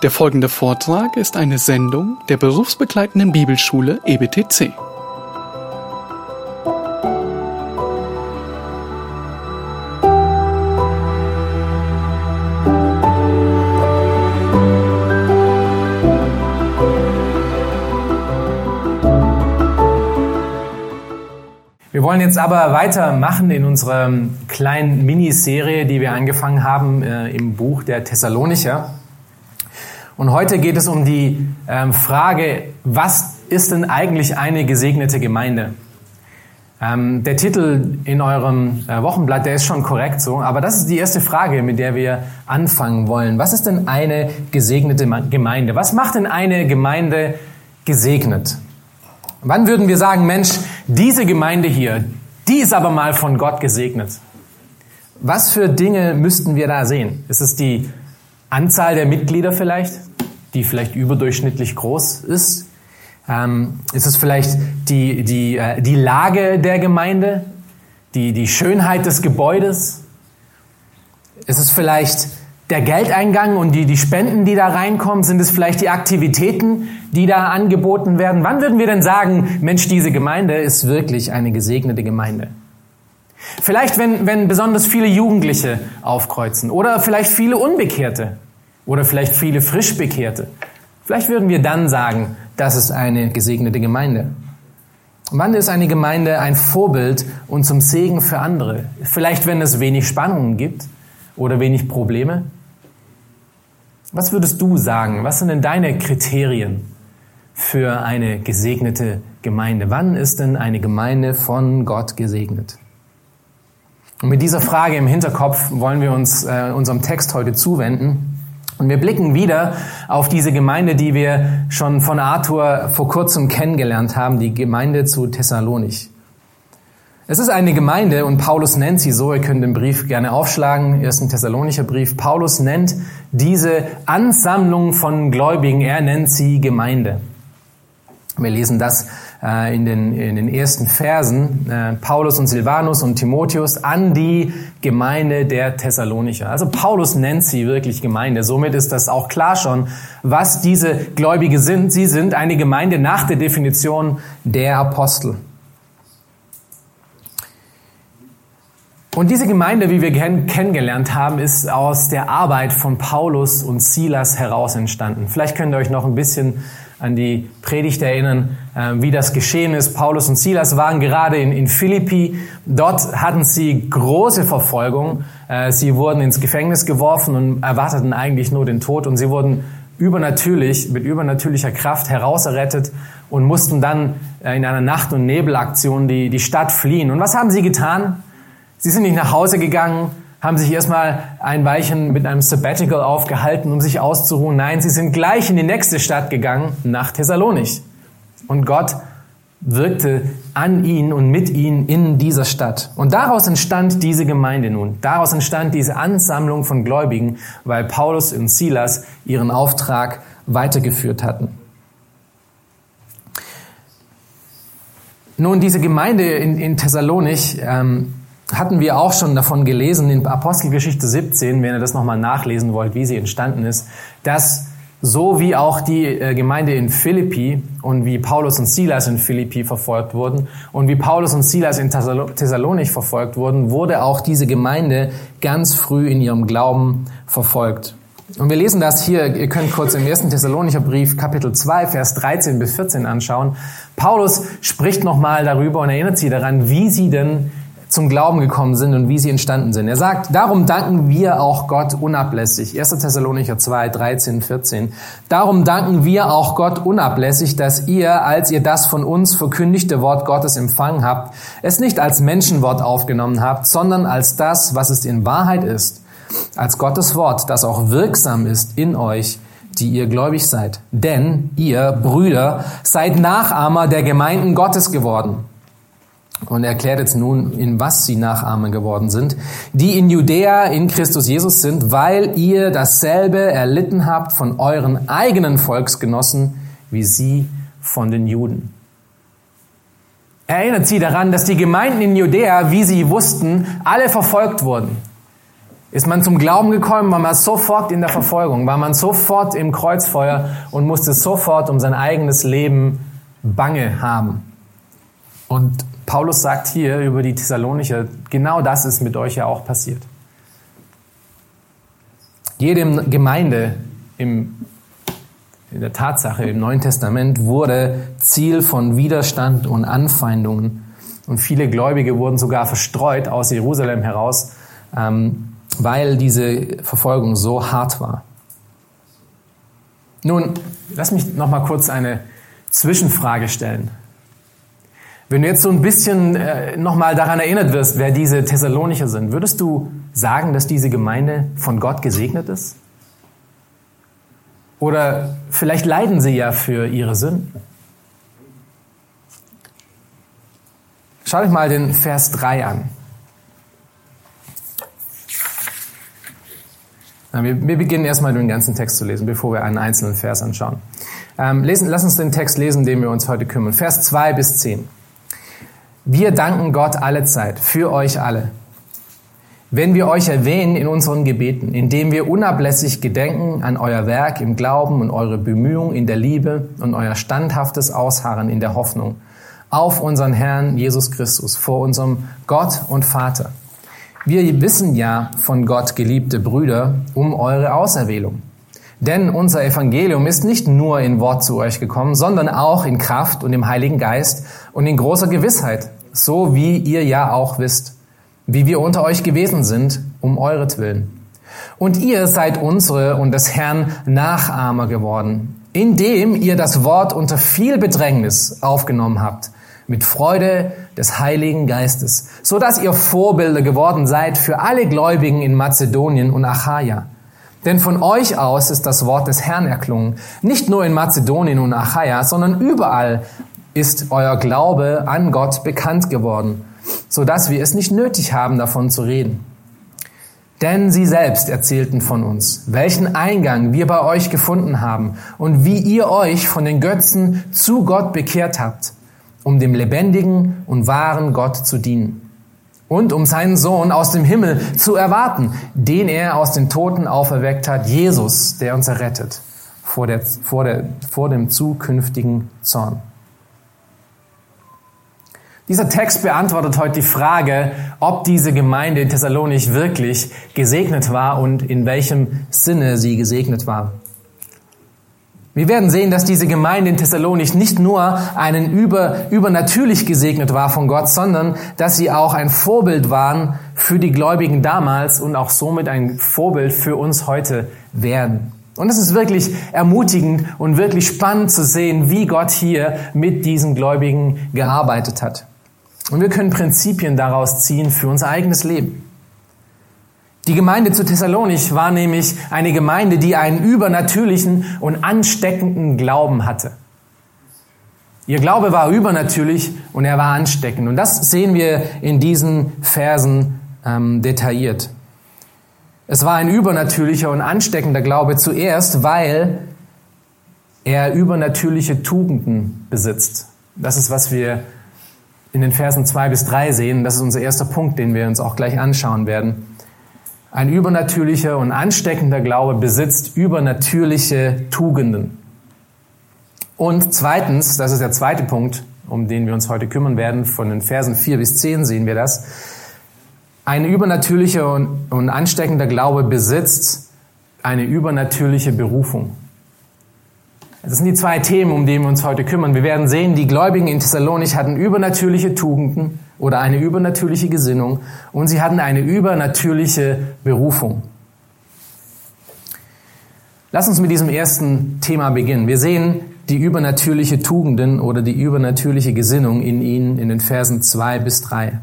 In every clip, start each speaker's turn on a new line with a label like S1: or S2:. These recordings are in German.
S1: Der folgende Vortrag ist eine Sendung der berufsbegleitenden Bibelschule EBTC.
S2: Wir wollen jetzt aber weitermachen in unserer kleinen Miniserie, die wir angefangen haben äh, im Buch der Thessalonicher. Und heute geht es um die ähm, Frage, was ist denn eigentlich eine gesegnete Gemeinde? Ähm, der Titel in eurem äh, Wochenblatt, der ist schon korrekt so, aber das ist die erste Frage, mit der wir anfangen wollen. Was ist denn eine gesegnete Gemeinde? Was macht denn eine Gemeinde gesegnet? Wann würden wir sagen, Mensch, diese Gemeinde hier, die ist aber mal von Gott gesegnet? Was für Dinge müssten wir da sehen? Ist es die Anzahl der Mitglieder vielleicht? Die vielleicht überdurchschnittlich groß ist? Ähm, ist es vielleicht die, die, äh, die Lage der Gemeinde, die, die Schönheit des Gebäudes? Ist es vielleicht der Geldeingang und die, die Spenden, die da reinkommen? Sind es vielleicht die Aktivitäten, die da angeboten werden? Wann würden wir denn sagen, Mensch, diese Gemeinde ist wirklich eine gesegnete Gemeinde? Vielleicht, wenn, wenn besonders viele Jugendliche aufkreuzen oder vielleicht viele Unbekehrte. Oder vielleicht viele Frischbekehrte. Vielleicht würden wir dann sagen, das ist eine gesegnete Gemeinde. Wann ist eine Gemeinde ein Vorbild und zum Segen für andere? Vielleicht, wenn es wenig Spannungen gibt oder wenig Probleme? Was würdest du sagen? Was sind denn deine Kriterien für eine gesegnete Gemeinde? Wann ist denn eine Gemeinde von Gott gesegnet? Und mit dieser Frage im Hinterkopf wollen wir uns äh, unserem Text heute zuwenden. Und wir blicken wieder auf diese Gemeinde, die wir schon von Arthur vor kurzem kennengelernt haben, die Gemeinde zu Thessalonich. Es ist eine Gemeinde und Paulus nennt sie so, ihr könnt den Brief gerne aufschlagen, ersten Thessalonicher Brief. Paulus nennt diese Ansammlung von Gläubigen, er nennt sie Gemeinde. Wir lesen das äh, in, den, in den ersten Versen. Äh, Paulus und Silvanus und Timotheus an die Gemeinde der Thessalonicher. Also Paulus nennt sie wirklich Gemeinde. Somit ist das auch klar schon, was diese Gläubige sind. Sie sind eine Gemeinde nach der Definition der Apostel. Und diese Gemeinde, wie wir kennengelernt haben, ist aus der Arbeit von Paulus und Silas heraus entstanden. Vielleicht könnt ihr euch noch ein bisschen an die Predigt erinnern, äh, wie das geschehen ist. Paulus und Silas waren gerade in, in Philippi. Dort hatten sie große Verfolgung. Äh, sie wurden ins Gefängnis geworfen und erwarteten eigentlich nur den Tod. Und sie wurden übernatürlich, mit übernatürlicher Kraft herauserrettet und mussten dann äh, in einer Nacht- und Nebelaktion die, die Stadt fliehen. Und was haben sie getan? Sie sind nicht nach Hause gegangen, haben sich erstmal ein Weilchen mit einem Sabbatical aufgehalten, um sich auszuruhen. Nein, sie sind gleich in die nächste Stadt gegangen, nach Thessalonich. Und Gott wirkte an ihn und mit ihnen in dieser Stadt. Und daraus entstand diese Gemeinde nun. Daraus entstand diese Ansammlung von Gläubigen, weil Paulus und Silas ihren Auftrag weitergeführt hatten. Nun, diese Gemeinde in, in Thessalonich ähm, hatten wir auch schon davon gelesen in Apostelgeschichte 17, wenn ihr das nochmal nachlesen wollt, wie sie entstanden ist, dass so wie auch die äh, Gemeinde in Philippi und wie Paulus und Silas in Philippi verfolgt wurden und wie Paulus und Silas in Thessalonich verfolgt wurden, wurde auch diese Gemeinde ganz früh in ihrem Glauben verfolgt. Und wir lesen das hier, ihr könnt kurz im ersten Thessalonicher Brief Kapitel 2, Vers 13 bis 14 anschauen. Paulus spricht nochmal darüber und erinnert sie daran, wie sie denn zum Glauben gekommen sind und wie sie entstanden sind. Er sagt, darum danken wir auch Gott unablässig. 1. Thessalonicher 2, 13, 14. Darum danken wir auch Gott unablässig, dass ihr, als ihr das von uns verkündigte Wort Gottes empfangen habt, es nicht als Menschenwort aufgenommen habt, sondern als das, was es in Wahrheit ist, als Gottes Wort, das auch wirksam ist in euch, die ihr gläubig seid. Denn ihr, Brüder, seid Nachahmer der Gemeinden Gottes geworden und er erklärt jetzt nun, in was sie Nachahmer geworden sind, die in Judäa in Christus Jesus sind, weil ihr dasselbe erlitten habt von euren eigenen Volksgenossen, wie sie von den Juden. Erinnert sie daran, dass die Gemeinden in Judäa, wie sie wussten, alle verfolgt wurden. Ist man zum Glauben gekommen, war man sofort in der Verfolgung, war man sofort im Kreuzfeuer und musste sofort um sein eigenes Leben Bange haben. Und Paulus sagt hier über die Thessalonicher, genau das ist mit euch ja auch passiert. Jede Gemeinde im, in der Tatsache im Neuen Testament wurde Ziel von Widerstand und Anfeindungen. Und viele Gläubige wurden sogar verstreut aus Jerusalem heraus, ähm, weil diese Verfolgung so hart war. Nun, lass mich noch mal kurz eine Zwischenfrage stellen. Wenn du jetzt so ein bisschen äh, nochmal daran erinnert wirst, wer diese Thessalonicher sind, würdest du sagen, dass diese Gemeinde von Gott gesegnet ist? Oder vielleicht leiden sie ja für ihre Sünden? Schau dich mal den Vers 3 an. Wir, beginnen erstmal den ganzen Text zu lesen, bevor wir einen einzelnen Vers anschauen. Ähm, lesen, lass uns den Text lesen, den wir uns heute kümmern. Vers 2 bis 10. Wir danken Gott alle Zeit für euch alle. Wenn wir euch erwähnen in unseren Gebeten, indem wir unablässig gedenken an euer Werk im Glauben und eure Bemühung in der Liebe und euer standhaftes Ausharren in der Hoffnung auf unseren Herrn Jesus Christus vor unserem Gott und Vater. Wir wissen ja von Gott, geliebte Brüder, um eure Auserwählung. Denn unser Evangelium ist nicht nur in Wort zu euch gekommen, sondern auch in Kraft und im Heiligen Geist und in großer Gewissheit, so wie ihr ja auch wisst, wie wir unter euch gewesen sind, um euretwillen. Und ihr seid unsere und des Herrn Nachahmer geworden, indem ihr das Wort unter viel Bedrängnis aufgenommen habt, mit Freude des Heiligen Geistes, so dass ihr Vorbilder geworden seid für alle Gläubigen in Mazedonien und Achaia. Denn von euch aus ist das Wort des Herrn erklungen, nicht nur in Mazedonien und Achaia, sondern überall, ist euer Glaube an Gott bekannt geworden, so dass wir es nicht nötig haben, davon zu reden. Denn sie selbst erzählten von uns, welchen Eingang wir bei euch gefunden haben und wie ihr euch von den Götzen zu Gott bekehrt habt, um dem lebendigen und wahren Gott zu dienen und um seinen Sohn aus dem Himmel zu erwarten, den er aus den Toten auferweckt hat, Jesus, der uns errettet vor, der, vor, der, vor dem zukünftigen Zorn. Dieser Text beantwortet heute die Frage, ob diese Gemeinde in Thessalonich wirklich gesegnet war und in welchem Sinne sie gesegnet war. Wir werden sehen, dass diese Gemeinde in Thessalonich nicht nur einen über, übernatürlich gesegnet war von Gott, sondern dass sie auch ein Vorbild waren für die Gläubigen damals und auch somit ein Vorbild für uns heute werden. Und es ist wirklich ermutigend und wirklich spannend zu sehen, wie Gott hier mit diesen Gläubigen gearbeitet hat. Und wir können Prinzipien daraus ziehen für unser eigenes Leben. Die Gemeinde zu Thessalonich war nämlich eine Gemeinde, die einen übernatürlichen und ansteckenden Glauben hatte. Ihr Glaube war übernatürlich und er war ansteckend. Und das sehen wir in diesen Versen ähm, detailliert. Es war ein übernatürlicher und ansteckender Glaube zuerst, weil er übernatürliche Tugenden besitzt. Das ist, was wir in den Versen zwei bis drei sehen. Das ist unser erster Punkt, den wir uns auch gleich anschauen werden. Ein übernatürlicher und ansteckender Glaube besitzt übernatürliche Tugenden. Und zweitens, das ist der zweite Punkt, um den wir uns heute kümmern werden, von den Versen vier bis zehn sehen wir das. Ein übernatürlicher und ansteckender Glaube besitzt eine übernatürliche Berufung. Das sind die zwei Themen, um die wir uns heute kümmern. Wir werden sehen, die Gläubigen in Thessalonich hatten übernatürliche Tugenden oder eine übernatürliche Gesinnung und sie hatten eine übernatürliche Berufung. Lass uns mit diesem ersten Thema beginnen. Wir sehen die übernatürliche Tugenden oder die übernatürliche Gesinnung in ihnen in den Versen zwei bis drei.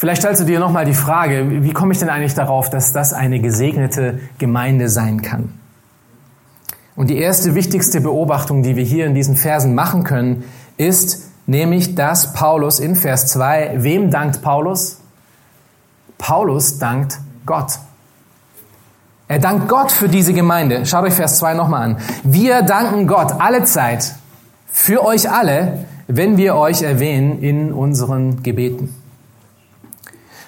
S2: Vielleicht stellst du dir nochmal die Frage, wie komme ich denn eigentlich darauf, dass das eine gesegnete Gemeinde sein kann? Und die erste wichtigste Beobachtung, die wir hier in diesen Versen machen können, ist nämlich, dass Paulus in Vers 2, wem dankt Paulus? Paulus dankt Gott. Er dankt Gott für diese Gemeinde. Schaut euch Vers 2 nochmal an. Wir danken Gott alle Zeit für euch alle, wenn wir euch erwähnen in unseren Gebeten.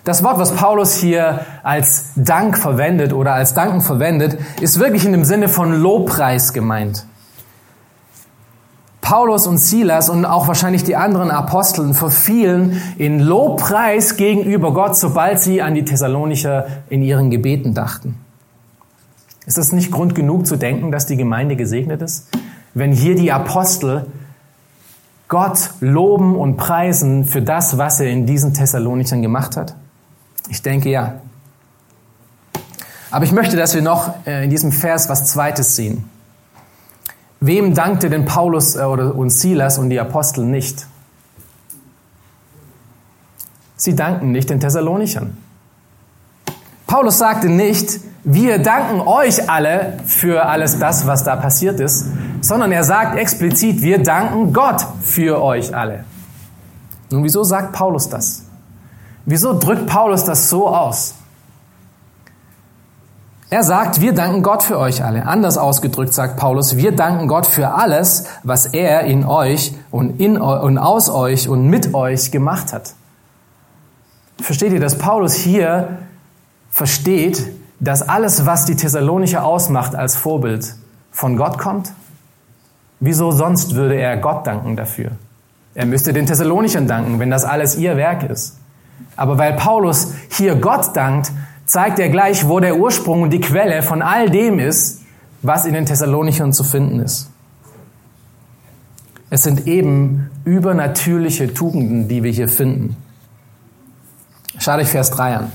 S2: Das Wort, was Paulus hier als Dank verwendet oder als Danken verwendet, ist wirklich in dem Sinne von Lobpreis gemeint. Paulus und Silas und auch wahrscheinlich die anderen Aposteln verfielen in Lobpreis gegenüber Gott, sobald sie an die Thessalonicher in ihren Gebeten dachten. Ist das nicht Grund genug zu denken, dass die Gemeinde gesegnet ist? Wenn hier die Apostel Gott loben und preisen für das, was er in diesen Thessalonichern gemacht hat? Ich denke ja. Aber ich möchte, dass wir noch äh, in diesem Vers was Zweites sehen. Wem dankte denn Paulus äh, und Silas und die Apostel nicht? Sie danken nicht den Thessalonichern. Paulus sagte nicht, wir danken euch alle für alles das, was da passiert ist, sondern er sagt explizit, wir danken Gott für euch alle. Nun, wieso sagt Paulus das? Wieso drückt Paulus das so aus? Er sagt, wir danken Gott für euch alle. Anders ausgedrückt sagt Paulus, wir danken Gott für alles, was er in euch und, in, und aus euch und mit euch gemacht hat. Versteht ihr, dass Paulus hier versteht, dass alles, was die Thessalonicher ausmacht als Vorbild, von Gott kommt? Wieso sonst würde er Gott danken dafür? Er müsste den Thessalonichern danken, wenn das alles ihr Werk ist. Aber weil Paulus hier Gott dankt, zeigt er gleich, wo der Ursprung und die Quelle von all dem ist, was in den Thessalonichern zu finden ist. Es sind eben übernatürliche Tugenden, die wir hier finden. Schaut euch Vers 3 an.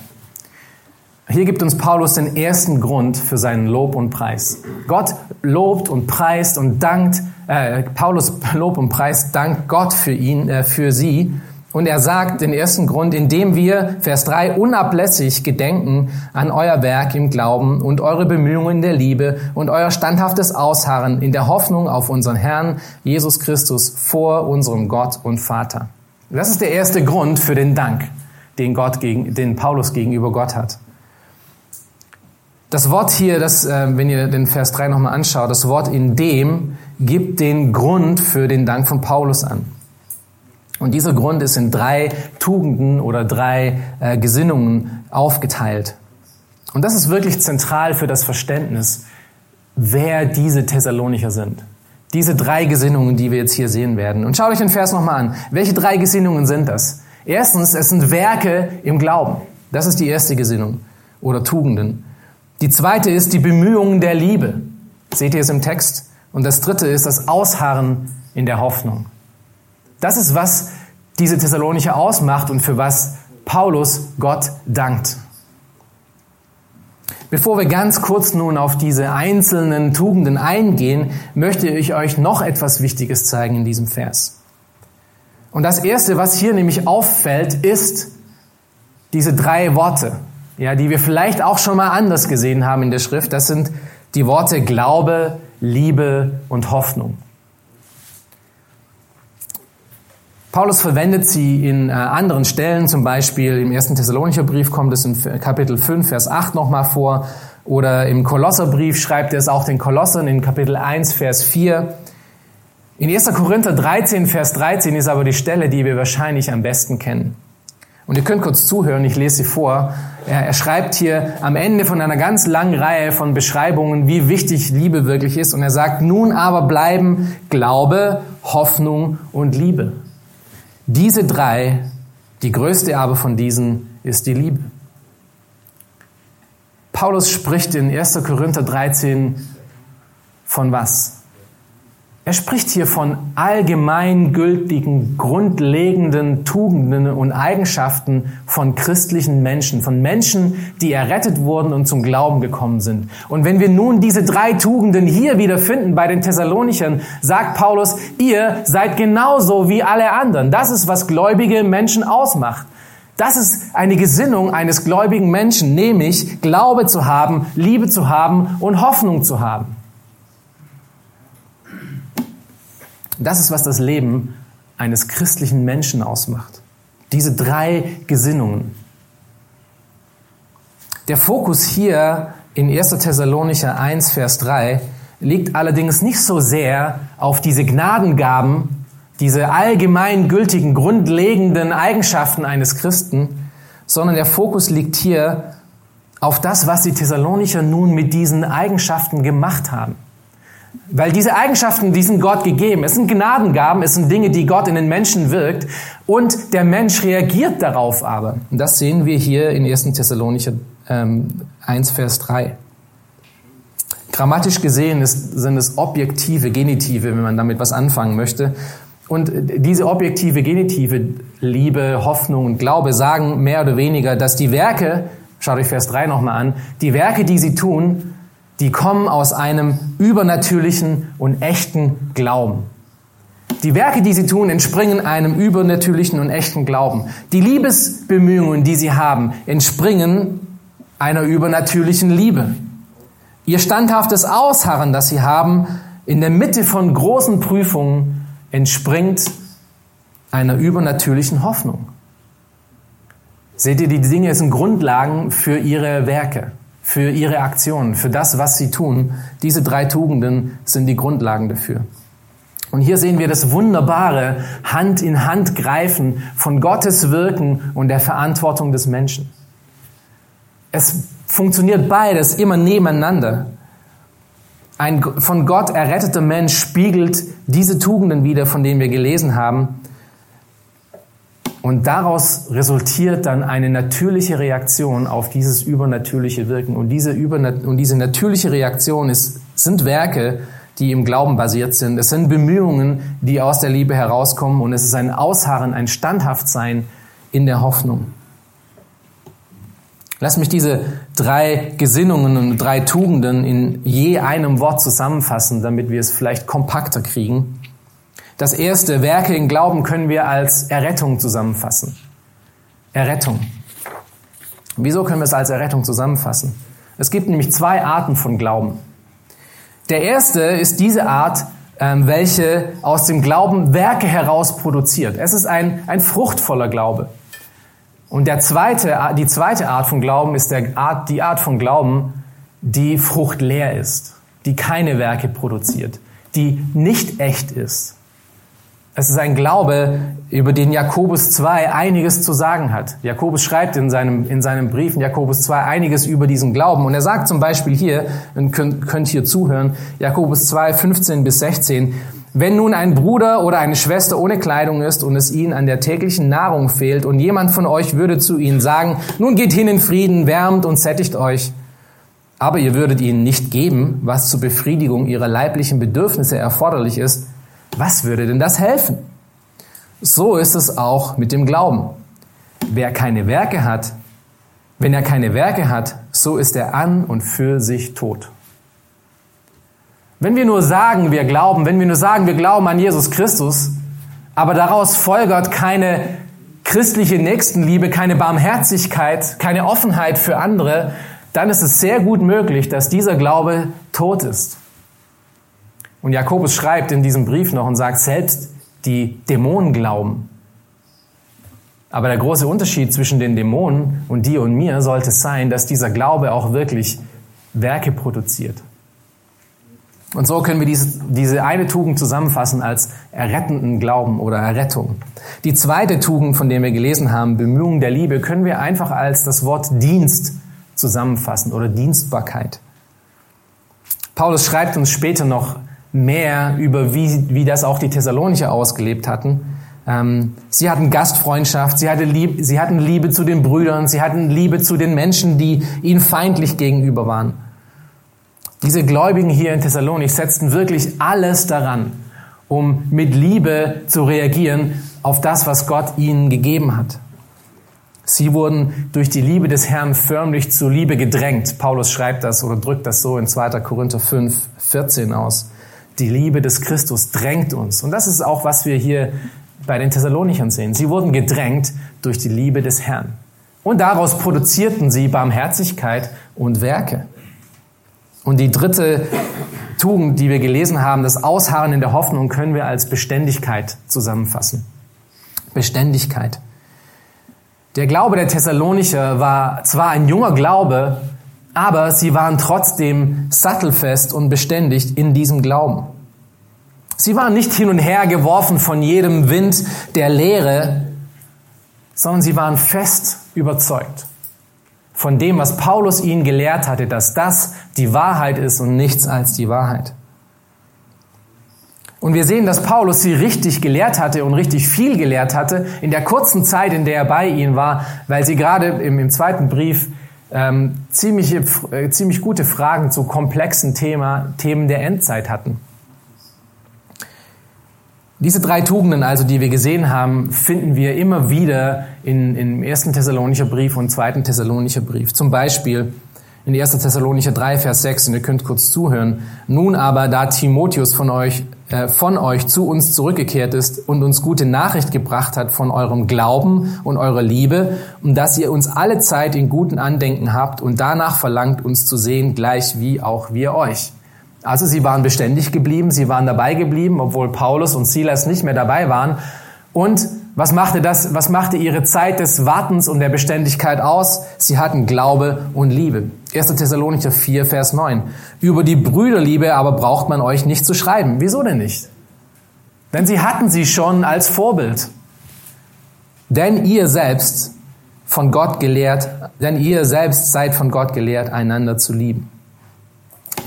S2: Hier gibt uns Paulus den ersten Grund für seinen Lob und Preis. Gott lobt und preist und dankt, äh, Paulus lobt und preist, dankt Gott für ihn, äh, für sie und er sagt den ersten Grund, indem wir, Vers 3, unablässig gedenken an euer Werk im Glauben und eure Bemühungen der Liebe und euer standhaftes Ausharren in der Hoffnung auf unseren Herrn Jesus Christus vor unserem Gott und Vater. Das ist der erste Grund für den Dank, den, Gott gegen, den Paulus gegenüber Gott hat. Das Wort hier, das, äh, wenn ihr den Vers 3 nochmal anschaut, das Wort in dem gibt den Grund für den Dank von Paulus an. Und dieser Grund ist in drei Tugenden oder drei äh, Gesinnungen aufgeteilt. Und das ist wirklich zentral für das Verständnis, wer diese Thessalonicher sind. Diese drei Gesinnungen, die wir jetzt hier sehen werden. Und schaut euch den Vers nochmal an. Welche drei Gesinnungen sind das? Erstens, es sind Werke im Glauben. Das ist die erste Gesinnung oder Tugenden. Die zweite ist die Bemühungen der Liebe. Seht ihr es im Text? Und das dritte ist das Ausharren in der Hoffnung. Das ist, was diese Thessalonicher ausmacht und für was Paulus Gott dankt. Bevor wir ganz kurz nun auf diese einzelnen Tugenden eingehen, möchte ich euch noch etwas Wichtiges zeigen in diesem Vers. Und das erste, was hier nämlich auffällt, ist diese drei Worte, ja, die wir vielleicht auch schon mal anders gesehen haben in der Schrift. Das sind die Worte Glaube, Liebe und Hoffnung. Paulus verwendet sie in äh, anderen Stellen, zum Beispiel im ersten Thessalonicher Brief kommt es in Kapitel 5, Vers 8 nochmal vor, oder im Kolosserbrief schreibt er es auch den Kolossern in Kapitel 1, Vers 4. In 1. Korinther 13, Vers 13 ist aber die Stelle, die wir wahrscheinlich am besten kennen. Und ihr könnt kurz zuhören, ich lese sie vor. Er, schreibt hier am Ende von einer ganz langen Reihe von Beschreibungen, wie wichtig Liebe wirklich ist. Und er sagt, nun aber bleiben Glaube, Hoffnung und Liebe. Diese drei, die größte aber von diesen ist die Liebe. Paulus spricht in 1. Korinther 13 von was? Er spricht hier von allgemeingültigen, grundlegenden Tugenden und Eigenschaften von christlichen Menschen, von Menschen, die errettet wurden und zum Glauben gekommen sind. Und wenn wir nun diese drei Tugenden hier wieder finden bei den Thessalonichern, sagt Paulus, ihr seid genauso wie alle anderen. Das ist, was gläubige Menschen ausmacht. Das ist eine Gesinnung eines gläubigen Menschen, nämlich Glaube zu haben, Liebe zu haben und Hoffnung zu haben. Das ist, was das Leben eines christlichen Menschen ausmacht. Diese drei Gesinnungen. Der Fokus hier in 1. Thessalonicher 1, Vers 3 liegt allerdings nicht so sehr auf diese Gnadengaben, diese allgemein gültigen, grundlegenden Eigenschaften eines Christen, sondern der Fokus liegt hier auf das, was die Thessalonicher nun mit diesen Eigenschaften gemacht haben. Weil diese Eigenschaften, die sind Gott gegeben. Es sind Gnadengaben, es sind Dinge, die Gott in den Menschen wirkt. Und der Mensch reagiert darauf aber. Und das sehen wir hier in 1. Thessalonicher ähm, 1, Vers 3. Grammatisch gesehen ist, sind es objektive Genitive, wenn man damit was anfangen möchte. Und diese objektive Genitive, Liebe, Hoffnung und Glaube, sagen mehr oder weniger, dass die Werke, schaut euch Vers 3 nochmal an, die Werke, die sie tun, die kommen aus einem übernatürlichen und echten Glauben. Die Werke, die sie tun, entspringen einem übernatürlichen und echten Glauben. Die Liebesbemühungen, die sie haben, entspringen einer übernatürlichen Liebe. Ihr standhaftes Ausharren, das sie haben, in der Mitte von großen Prüfungen, entspringt einer übernatürlichen Hoffnung. Seht ihr, die Dinge sind Grundlagen für ihre Werke, für ihre Aktionen, für das, was sie tun. Diese drei Tugenden sind die Grundlagen dafür. Und hier sehen wir das wunderbare Hand in Hand greifen von Gottes Wirken und der Verantwortung des Menschen. Es funktioniert beides immer nebeneinander. Ein von Gott erretteter Mensch spiegelt diese Tugenden wieder, von denen wir gelesen haben. Und daraus resultiert dann eine natürliche Reaktion auf dieses übernatürliche Wirken. Und diese, Übernat und diese natürliche Reaktion ist, sind Werke, die im Glauben basiert sind. Es sind Bemühungen, die aus der Liebe herauskommen. Und es ist ein Ausharren, ein Standhaftsein in der Hoffnung. Lass mich diese drei Gesinnungen und drei Tugenden in je einem Wort zusammenfassen, damit wir es vielleicht kompakter kriegen. Das erste, Werke in Glauben können wir als Errettung zusammenfassen. Errettung. Wieso können wir es als Errettung zusammenfassen? Es gibt nämlich zwei Arten von Glauben. Der erste ist diese Art, ähm, welche aus dem Glauben Werke heraus produziert. Es ist ein, ein fruchtvoller Glaube. Und der zweite, die zweite Art von Glauben ist der Art, die Art von Glauben, die fruchtleer ist, die keine Werke produziert, die nicht echt ist. Es ist ein Glaube, über den Jakobus 2 einiges zu sagen hat. Jakobus schreibt in seinem, in seinem Brief in Jakobus 2 einiges über diesen Glauben. Und er sagt zum Beispiel hier, und könnt, könnt hier zuhören, Jakobus 2, 15 bis 16, wenn nun ein Bruder oder eine Schwester ohne Kleidung ist und es ihnen an der täglichen Nahrung fehlt und jemand von euch würde zu ihnen sagen, nun geht hin in Frieden, wärmt und sättigt euch, aber ihr würdet ihnen nicht geben, was zur Befriedigung ihrer leiblichen Bedürfnisse erforderlich ist, was würde denn das helfen? So ist es auch mit dem Glauben. Wer keine Werke hat, wenn er keine Werke hat, so ist er an und für sich tot. Wenn wir nur sagen, wir glauben, wenn wir nur sagen, wir glauben an Jesus Christus, aber daraus folgert keine christliche Nächstenliebe, keine Barmherzigkeit, keine Offenheit für andere, dann ist es sehr gut möglich, dass dieser Glaube tot ist. Und Jakobus schreibt in diesem Brief noch und sagt, selbst die Dämonen glauben. Aber der große Unterschied zwischen den Dämonen und dir und mir sollte sein, dass dieser Glaube auch wirklich Werke produziert. Und so können wir diese, diese eine Tugend zusammenfassen als errettenden Glauben oder Errettung. Die zweite Tugend, von der wir gelesen haben, Bemühungen der Liebe, können wir einfach als das Wort Dienst zusammenfassen oder Dienstbarkeit. Paulus schreibt uns später noch mehr über, wie, wie das auch die Thessalonicher ausgelebt hatten. Ähm, sie hatten Gastfreundschaft, sie, hatte Lieb, sie hatten Liebe zu den Brüdern, sie hatten Liebe zu den Menschen, die ihnen feindlich gegenüber waren. Diese Gläubigen hier in Thessalonik setzten wirklich alles daran, um mit Liebe zu reagieren auf das, was Gott ihnen gegeben hat. Sie wurden durch die Liebe des Herrn förmlich zur Liebe gedrängt. Paulus schreibt das oder drückt das so in 2. Korinther 5, 14 aus. Die Liebe des Christus drängt uns. Und das ist auch, was wir hier bei den Thessalonichern sehen. Sie wurden gedrängt durch die Liebe des Herrn. Und daraus produzierten sie Barmherzigkeit und Werke. Und die dritte Tugend, die wir gelesen haben, das Ausharren in der Hoffnung, können wir als Beständigkeit zusammenfassen. Beständigkeit. Der Glaube der Thessalonicher war zwar ein junger Glaube, aber sie waren trotzdem sattelfest und beständig in diesem Glauben. Sie waren nicht hin und her geworfen von jedem Wind der Lehre, sondern sie waren fest überzeugt von dem, was Paulus ihnen gelehrt hatte, dass das die Wahrheit ist und nichts als die Wahrheit. Und wir sehen, dass Paulus sie richtig gelehrt hatte und richtig viel gelehrt hatte in der kurzen Zeit, in der er bei ihnen war, weil sie gerade im, im zweiten Brief ähm, ziemlich, äh, ziemlich gute Fragen zu komplexen Thema, Themen der Endzeit hatten. Diese drei Tugenden also, die wir gesehen haben, finden wir immer wieder in, im ersten Thessalonicher Brief und zweiten Thessalonicher Brief. Zum Beispiel in 1. Thessalonicher 3, Vers 6, und ihr könnt kurz zuhören. Nun aber, da Timotheus von euch, von euch zu uns zurückgekehrt ist und uns gute Nachricht gebracht hat von eurem Glauben und eurer Liebe, und dass ihr uns alle Zeit in guten Andenken habt und danach verlangt, uns zu sehen, gleich wie auch wir euch. Also sie waren beständig geblieben, sie waren dabei geblieben, obwohl Paulus und Silas nicht mehr dabei waren. Und was machte das, was machte ihre Zeit des Wartens und der Beständigkeit aus? Sie hatten Glaube und Liebe. 1. Thessalonicher 4, Vers 9. Über die Brüderliebe aber braucht man euch nicht zu schreiben. Wieso denn nicht? Denn sie hatten sie schon als Vorbild. Denn ihr selbst von Gott gelehrt, denn ihr selbst seid von Gott gelehrt, einander zu lieben.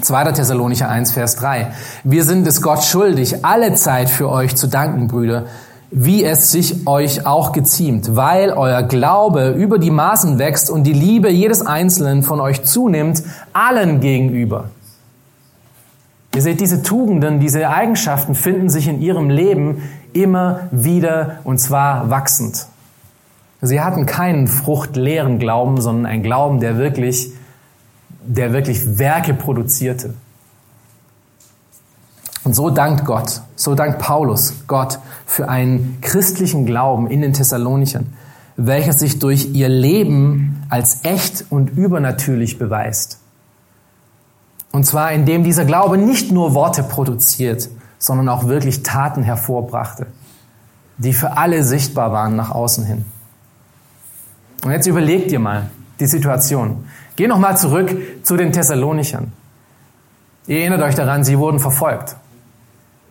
S2: 2. Thessalonicher 1, Vers 3. Wir sind es Gott schuldig, alle Zeit für euch zu danken, Brüder, wie es sich euch auch geziemt, weil euer Glaube über die Maßen wächst und die Liebe jedes Einzelnen von euch zunimmt, allen gegenüber. Ihr seht, diese Tugenden, diese Eigenschaften finden sich in ihrem Leben immer wieder und zwar wachsend. Sie hatten keinen fruchtleeren Glauben, sondern einen Glauben, der wirklich der wirklich Werke produzierte. Und so dankt Gott, so dankt Paulus Gott für einen christlichen Glauben in den Thessalonichern, welcher sich durch ihr Leben als echt und übernatürlich beweist. Und zwar indem dieser Glaube nicht nur Worte produziert, sondern auch wirklich Taten hervorbrachte, die für alle sichtbar waren nach außen hin. Und jetzt überlegt ihr mal die Situation. Geh nochmal zurück zu den Thessalonichern. Ihr erinnert euch daran, sie wurden verfolgt.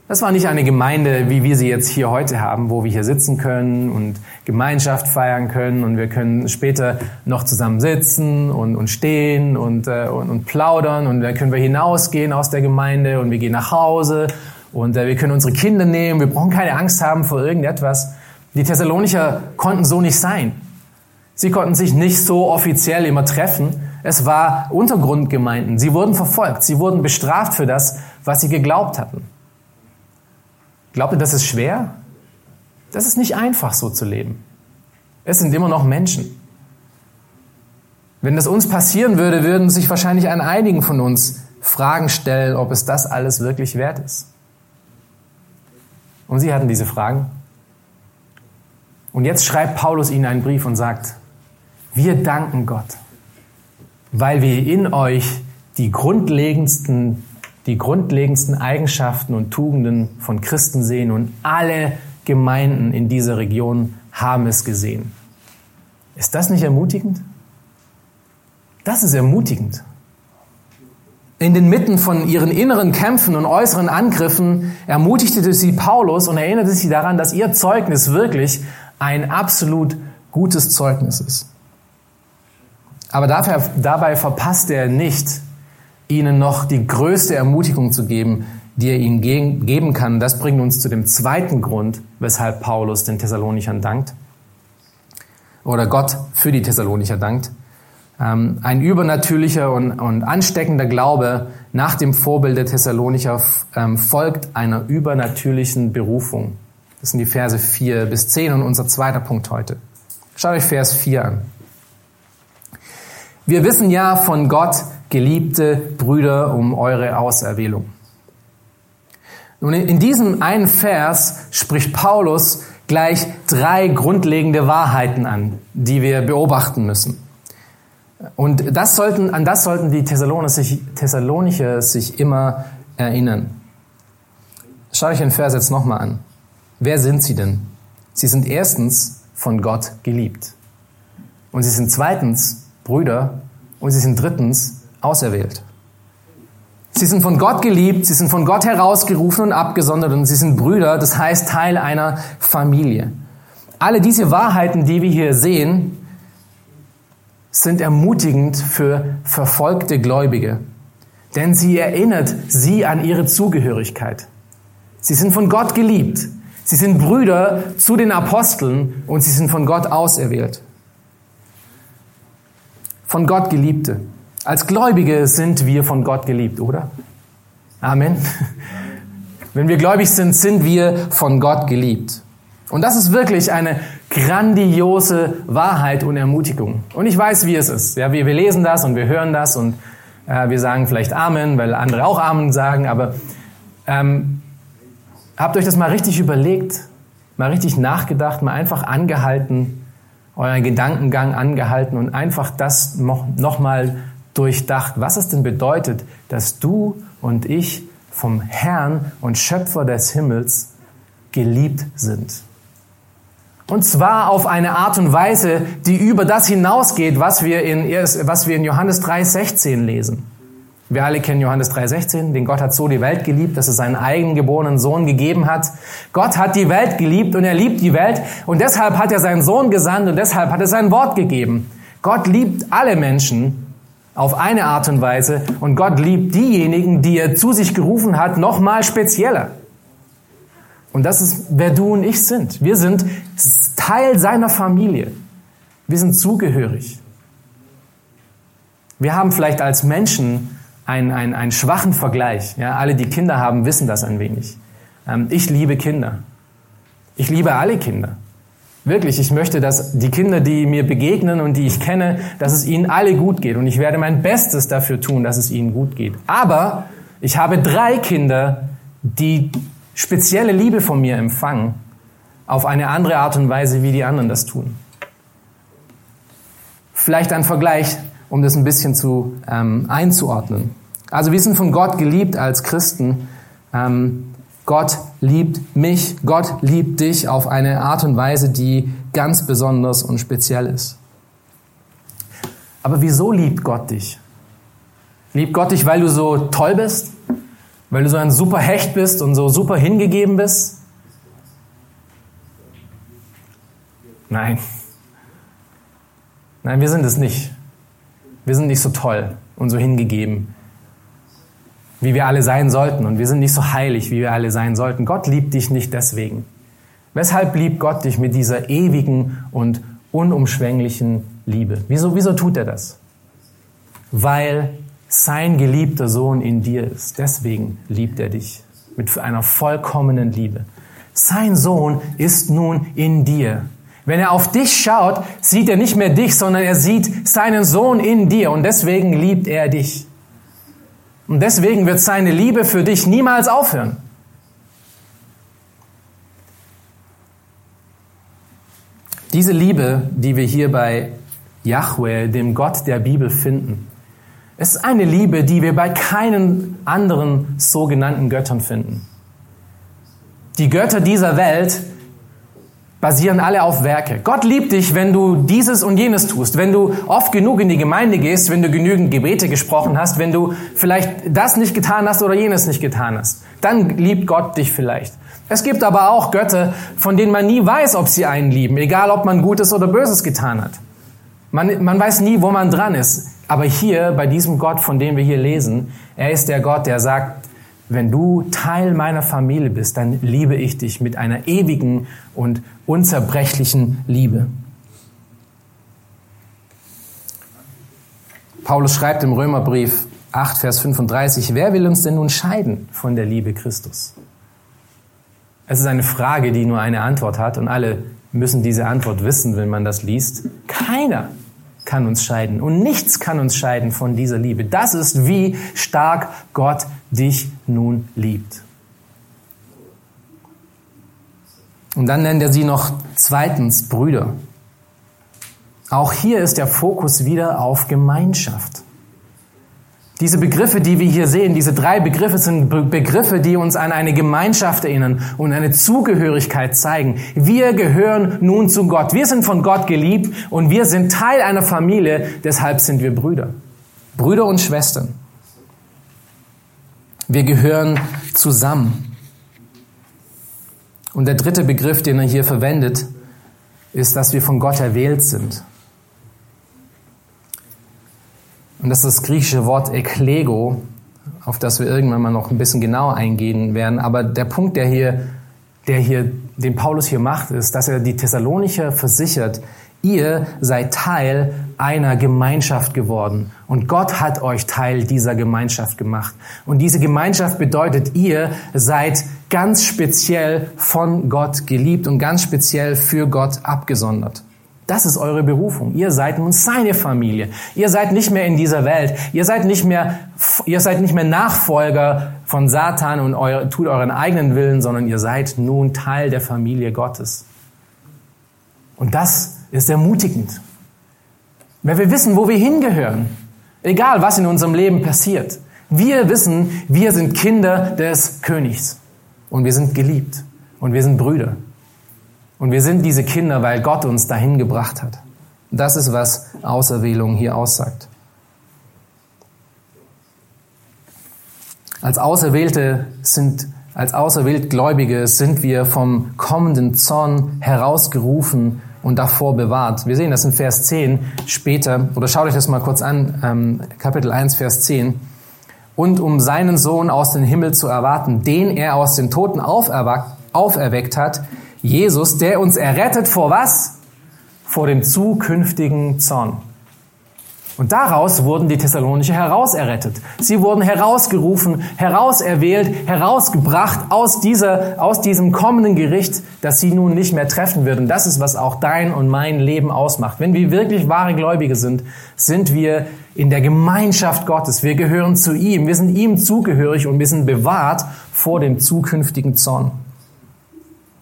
S2: Das war nicht eine Gemeinde, wie wir sie jetzt hier heute haben, wo wir hier sitzen können und Gemeinschaft feiern können und wir können später noch zusammen sitzen und, und stehen und, äh, und, und plaudern und dann können wir hinausgehen aus der Gemeinde und wir gehen nach Hause und äh, wir können unsere Kinder nehmen. Wir brauchen keine Angst haben vor irgendetwas. Die Thessalonicher konnten so nicht sein. Sie konnten sich nicht so offiziell immer treffen, es war Untergrundgemeinden. Sie wurden verfolgt. Sie wurden bestraft für das, was sie geglaubt hatten. Glaubt ihr, das ist schwer? Das ist nicht einfach, so zu leben. Es sind immer noch Menschen. Wenn das uns passieren würde, würden sich wahrscheinlich an einigen von uns Fragen stellen, ob es das alles wirklich wert ist. Und sie hatten diese Fragen. Und jetzt schreibt Paulus ihnen einen Brief und sagt, wir danken Gott weil wir in euch die grundlegendsten, die grundlegendsten Eigenschaften und Tugenden von Christen sehen und alle Gemeinden in dieser Region haben es gesehen. Ist das nicht ermutigend? Das ist ermutigend. In den Mitten von ihren inneren Kämpfen und äußeren Angriffen ermutigte sie Paulus und erinnerte sie daran, dass ihr Zeugnis wirklich ein absolut gutes Zeugnis ist. Aber dabei verpasst er nicht, ihnen noch die größte Ermutigung zu geben, die er ihnen geben kann. Das bringt uns zu dem zweiten Grund, weshalb Paulus den Thessalonichern dankt. Oder Gott für die Thessalonicher dankt. Ähm, ein übernatürlicher und, und ansteckender Glaube nach dem Vorbild der Thessalonicher ähm, folgt einer übernatürlichen Berufung. Das sind die Verse 4 bis 10 und unser zweiter Punkt heute. Schaut euch Vers 4 an. Wir wissen ja von Gott, geliebte Brüder, um eure Auserwählung. Nun, in diesem einen Vers spricht Paulus gleich drei grundlegende Wahrheiten an, die wir beobachten müssen. Und das sollten, an das sollten die Thessalonicher sich, immer erinnern. Schaut euch den Vers jetzt nochmal an. Wer sind sie denn? Sie sind erstens von Gott geliebt. Und sie sind zweitens Brüder und sie sind drittens auserwählt. Sie sind von Gott geliebt, sie sind von Gott herausgerufen und abgesondert und sie sind Brüder, das heißt Teil einer Familie. Alle diese Wahrheiten, die wir hier sehen, sind ermutigend für verfolgte Gläubige, denn sie erinnert sie an ihre Zugehörigkeit. Sie sind von Gott geliebt. Sie sind Brüder zu den Aposteln und sie sind von Gott auserwählt. Von Gott Geliebte. Als Gläubige sind wir von Gott geliebt, oder? Amen. Wenn wir gläubig sind, sind wir von Gott geliebt. Und das ist wirklich eine grandiose Wahrheit und Ermutigung. Und ich weiß, wie es ist. Ja, wir, wir lesen das und wir hören das und äh, wir sagen vielleicht Amen, weil andere auch Amen sagen, aber ähm, habt euch das mal richtig überlegt, mal richtig nachgedacht, mal einfach angehalten, euren Gedankengang angehalten und einfach das noch, noch mal durchdacht, was es denn bedeutet, dass du und ich vom Herrn und Schöpfer des Himmels geliebt sind. Und zwar auf eine Art und Weise, die über das hinausgeht, was wir in, was wir in Johannes 3,16 lesen. Wir alle kennen Johannes 3,16, den Gott hat so die Welt geliebt, dass er seinen eigenen geborenen Sohn gegeben hat. Gott hat die Welt geliebt und er liebt die Welt und deshalb hat er seinen Sohn gesandt und deshalb hat er sein Wort gegeben. Gott liebt alle Menschen auf eine Art und Weise und Gott liebt diejenigen, die er zu sich gerufen hat, noch mal spezieller. Und das ist, wer du und ich sind. Wir sind Teil seiner Familie. Wir sind zugehörig. Wir haben vielleicht als Menschen einen, einen, einen schwachen Vergleich. Ja, alle, die Kinder haben, wissen das ein wenig. Ähm, ich liebe Kinder. Ich liebe alle Kinder. Wirklich, ich möchte, dass die Kinder, die mir begegnen und die ich kenne, dass es ihnen alle gut geht. Und ich werde mein Bestes dafür tun, dass es ihnen gut geht. Aber ich habe drei Kinder, die spezielle Liebe von mir empfangen, auf eine andere Art und Weise, wie die anderen das tun. Vielleicht ein Vergleich, um das ein bisschen zu ähm, einzuordnen. Also wir sind von Gott geliebt als Christen. Ähm, Gott liebt mich, Gott liebt dich auf eine Art und Weise, die ganz besonders und speziell ist. Aber wieso liebt Gott dich? Liebt Gott dich, weil du so toll bist? Weil du so ein super Hecht bist und so super hingegeben bist? Nein. Nein, wir sind es nicht. Wir sind nicht so toll und so hingegeben, wie wir alle sein sollten. Und wir sind nicht so heilig, wie wir alle sein sollten. Gott liebt dich nicht deswegen. Weshalb liebt Gott dich mit dieser ewigen und unumschwänglichen Liebe? Wieso, wieso tut er das? Weil sein geliebter Sohn in dir ist. Deswegen liebt er dich mit einer vollkommenen Liebe. Sein Sohn ist nun in dir. Wenn er auf dich schaut, sieht er nicht mehr dich, sondern er sieht seinen Sohn in dir und deswegen liebt er dich. Und deswegen wird seine Liebe für dich niemals aufhören. Diese Liebe, die wir hier bei Yahweh, dem Gott der Bibel, finden, ist eine Liebe, die wir bei keinen anderen sogenannten Göttern finden. Die Götter dieser Welt basieren alle auf Werke. Gott liebt dich, wenn du dieses und jenes tust, wenn du oft genug in die Gemeinde gehst, wenn du genügend Gebete gesprochen hast, wenn du vielleicht das nicht getan hast oder jenes nicht getan hast. Dann liebt Gott dich vielleicht. Es gibt aber auch Götter, von denen man nie weiß, ob sie einen lieben, egal ob man Gutes oder Böses getan hat. Man, man weiß nie, wo man dran ist. Aber hier, bei diesem Gott, von dem wir hier lesen, er ist der Gott, der sagt, wenn du Teil meiner Familie bist, dann liebe ich dich mit einer ewigen und unzerbrechlichen Liebe. Paulus schreibt im Römerbrief 8, Vers 35, wer will uns denn nun scheiden von der Liebe Christus? Es ist eine Frage, die nur eine Antwort hat und alle müssen diese Antwort wissen, wenn man das liest. Keiner kann uns scheiden und nichts kann uns scheiden von dieser Liebe. Das ist, wie stark Gott dich nun liebt. Und dann nennt er sie noch zweitens Brüder. Auch hier ist der Fokus wieder auf Gemeinschaft. Diese Begriffe, die wir hier sehen, diese drei Begriffe sind Begriffe, die uns an eine Gemeinschaft erinnern und eine Zugehörigkeit zeigen. Wir gehören nun zu Gott. Wir sind von Gott geliebt und wir sind Teil einer Familie, deshalb sind wir Brüder. Brüder und Schwestern. Wir gehören zusammen. Und der dritte Begriff, den er hier verwendet, ist, dass wir von Gott erwählt sind. Und das ist das griechische Wort eklego, auf das wir irgendwann mal noch ein bisschen genauer eingehen werden. Aber der Punkt, der hier, der hier, den Paulus hier macht, ist, dass er die Thessalonicher versichert, ihr seid Teil einer Gemeinschaft geworden. Und Gott hat euch Teil dieser Gemeinschaft gemacht. Und diese Gemeinschaft bedeutet, ihr seid ganz speziell von Gott geliebt und ganz speziell für Gott abgesondert. Das ist eure Berufung. Ihr seid nun seine Familie. Ihr seid nicht mehr in dieser Welt. Ihr seid nicht mehr, ihr seid nicht mehr Nachfolger von Satan und euer, tut euren eigenen Willen, sondern ihr seid nun Teil der Familie Gottes. Und das ist ermutigend. Weil wir wissen, wo wir hingehören. Egal, was in unserem Leben passiert. Wir wissen, wir sind Kinder des Königs. Und wir sind geliebt. Und wir sind Brüder. Und wir sind diese Kinder, weil Gott uns dahin gebracht hat. Das ist, was Auserwählung hier aussagt. Als Auserwählte sind, als auserwählt Gläubige sind wir vom kommenden Zorn herausgerufen und davor bewahrt. Wir sehen das in Vers 10 später, oder schaut euch das mal kurz an, ähm, Kapitel 1, Vers 10. Und um seinen Sohn aus dem Himmel zu erwarten, den er aus den Toten auferweckt hat, Jesus, der uns errettet vor was? Vor dem zukünftigen Zorn. Und daraus wurden die Thessalonicher herauserrettet. Sie wurden herausgerufen, herauserwählt, herausgebracht aus, dieser, aus diesem kommenden Gericht, das sie nun nicht mehr treffen würden. Das ist, was auch dein und mein Leben ausmacht. Wenn wir wirklich wahre Gläubige sind, sind wir in der Gemeinschaft Gottes. Wir gehören zu ihm. Wir sind ihm zugehörig und wir sind bewahrt vor dem zukünftigen Zorn.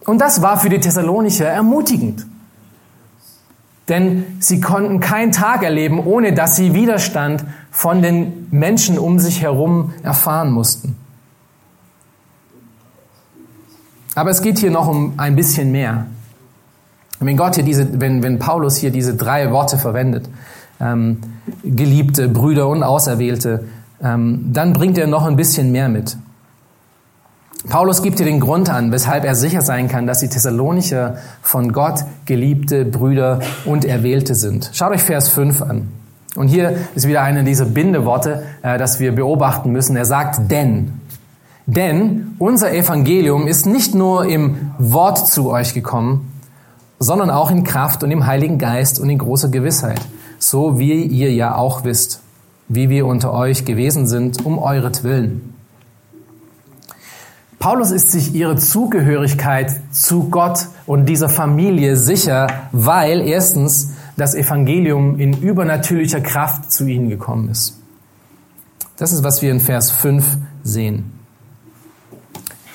S2: Und das war für die Thessalonicher ermutigend. Denn sie konnten keinen Tag erleben, ohne dass sie Widerstand von den Menschen um sich herum erfahren mussten. Aber es geht hier noch um ein bisschen mehr. Wenn Gott hier diese, wenn, wenn Paulus hier diese drei Worte verwendet, ähm, Geliebte, Brüder und Auserwählte, ähm, dann bringt er noch ein bisschen mehr mit. Paulus gibt hier den Grund an, weshalb er sicher sein kann, dass die Thessalonicher von Gott geliebte Brüder und Erwählte sind. Schaut euch Vers 5 an. Und hier ist wieder eine dieser Bindeworte, äh, das wir beobachten müssen. Er sagt denn. Denn unser Evangelium ist nicht nur im Wort zu euch gekommen, sondern auch in Kraft und im Heiligen Geist und in großer Gewissheit. So wie ihr ja auch wisst, wie wir unter euch gewesen sind, um euretwillen. Paulus ist sich ihre Zugehörigkeit zu Gott und dieser Familie sicher, weil erstens das Evangelium in übernatürlicher Kraft zu ihnen gekommen ist. Das ist, was wir in Vers 5 sehen.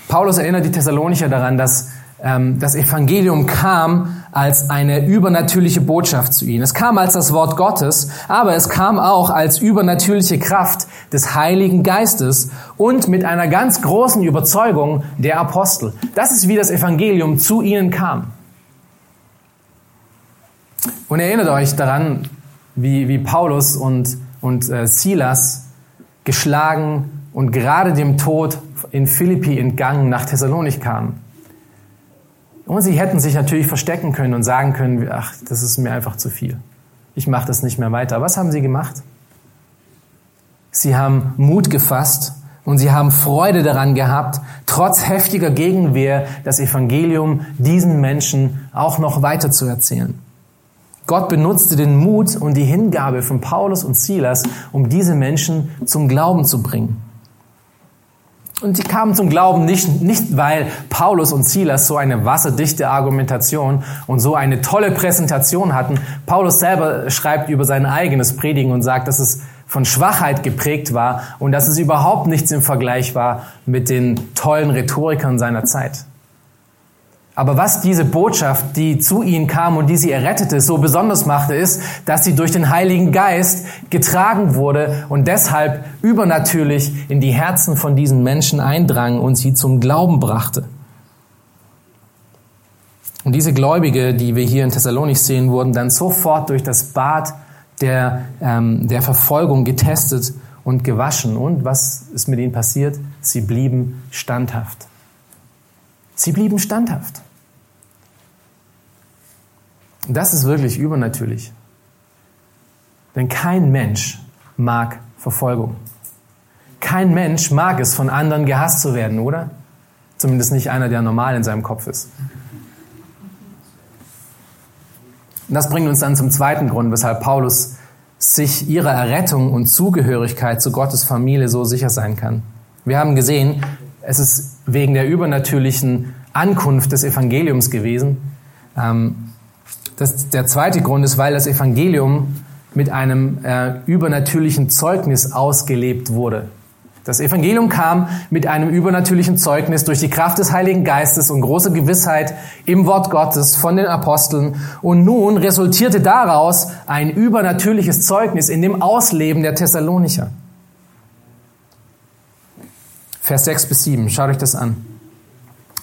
S2: Paulus erinnert die Thessalonicher daran, dass das Evangelium kam als eine übernatürliche Botschaft zu ihnen. Es kam als das Wort Gottes, aber es kam auch als übernatürliche Kraft des Heiligen Geistes und mit einer ganz großen Überzeugung der Apostel. Das ist, wie das Evangelium zu ihnen kam. Und erinnert euch daran, wie, wie Paulus und, und äh, Silas geschlagen und gerade dem Tod in Philippi entgangen nach Thessalonik kamen. Und sie hätten sich natürlich verstecken können und sagen können, ach, das ist mir einfach zu viel. Ich mache das nicht mehr weiter. Was haben sie gemacht? Sie haben Mut gefasst und sie haben Freude daran gehabt, trotz heftiger Gegenwehr das Evangelium diesen Menschen auch noch weiter zu erzählen. Gott benutzte den Mut und die Hingabe von Paulus und Silas, um diese Menschen zum Glauben zu bringen. Und sie kamen zum Glauben nicht, nicht, weil Paulus und Silas so eine wasserdichte Argumentation und so eine tolle Präsentation hatten. Paulus selber schreibt über sein eigenes Predigen und sagt, dass es von Schwachheit geprägt war und dass es überhaupt nichts im Vergleich war mit den tollen Rhetorikern seiner Zeit. Aber was diese Botschaft, die zu ihnen kam und die sie errettete, so besonders machte, ist, dass sie durch den Heiligen Geist getragen wurde und deshalb übernatürlich in die Herzen von diesen Menschen eindrang und sie zum Glauben brachte. Und diese Gläubige, die wir hier in Thessalonik sehen, wurden dann sofort durch das Bad der, ähm, der Verfolgung getestet und gewaschen. Und was ist mit ihnen passiert? Sie blieben standhaft. Sie blieben standhaft. Das ist wirklich übernatürlich. Denn kein Mensch mag Verfolgung. Kein Mensch mag es, von anderen gehasst zu werden, oder? Zumindest nicht einer, der normal in seinem Kopf ist. das bringt uns dann zum zweiten Grund, weshalb Paulus sich ihrer Errettung und Zugehörigkeit zu Gottes Familie so sicher sein kann. Wir haben gesehen, es ist wegen der übernatürlichen Ankunft des Evangeliums gewesen. Ähm, das, der zweite Grund ist, weil das Evangelium mit einem äh, übernatürlichen Zeugnis ausgelebt wurde. Das Evangelium kam mit einem übernatürlichen Zeugnis durch die Kraft des Heiligen Geistes und große Gewissheit im Wort Gottes von den Aposteln. Und nun resultierte daraus ein übernatürliches Zeugnis in dem Ausleben der Thessalonicher. Vers 6 bis 7, schaut euch das an.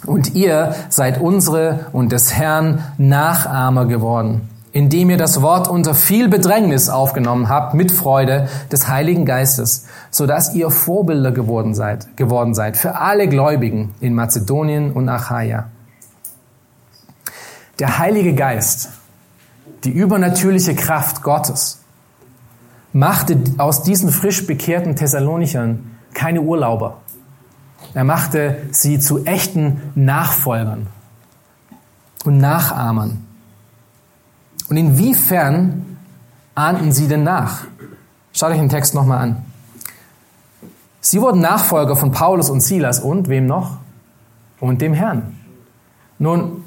S2: Und ihr seid unsere und des Herrn Nachahmer geworden indem ihr das Wort unter viel Bedrängnis aufgenommen habt mit Freude des Heiligen Geistes, so dass ihr Vorbilder geworden seid, geworden seid für alle Gläubigen in Mazedonien und Achaia. Der Heilige Geist, die übernatürliche Kraft Gottes, machte aus diesen frisch bekehrten Thessalonichern keine Urlauber. Er machte sie zu echten Nachfolgern und Nachahmern. Und inwiefern ahnten sie denn nach? Schaut euch den Text nochmal an. Sie wurden Nachfolger von Paulus und Silas und wem noch? Und dem Herrn. Nun,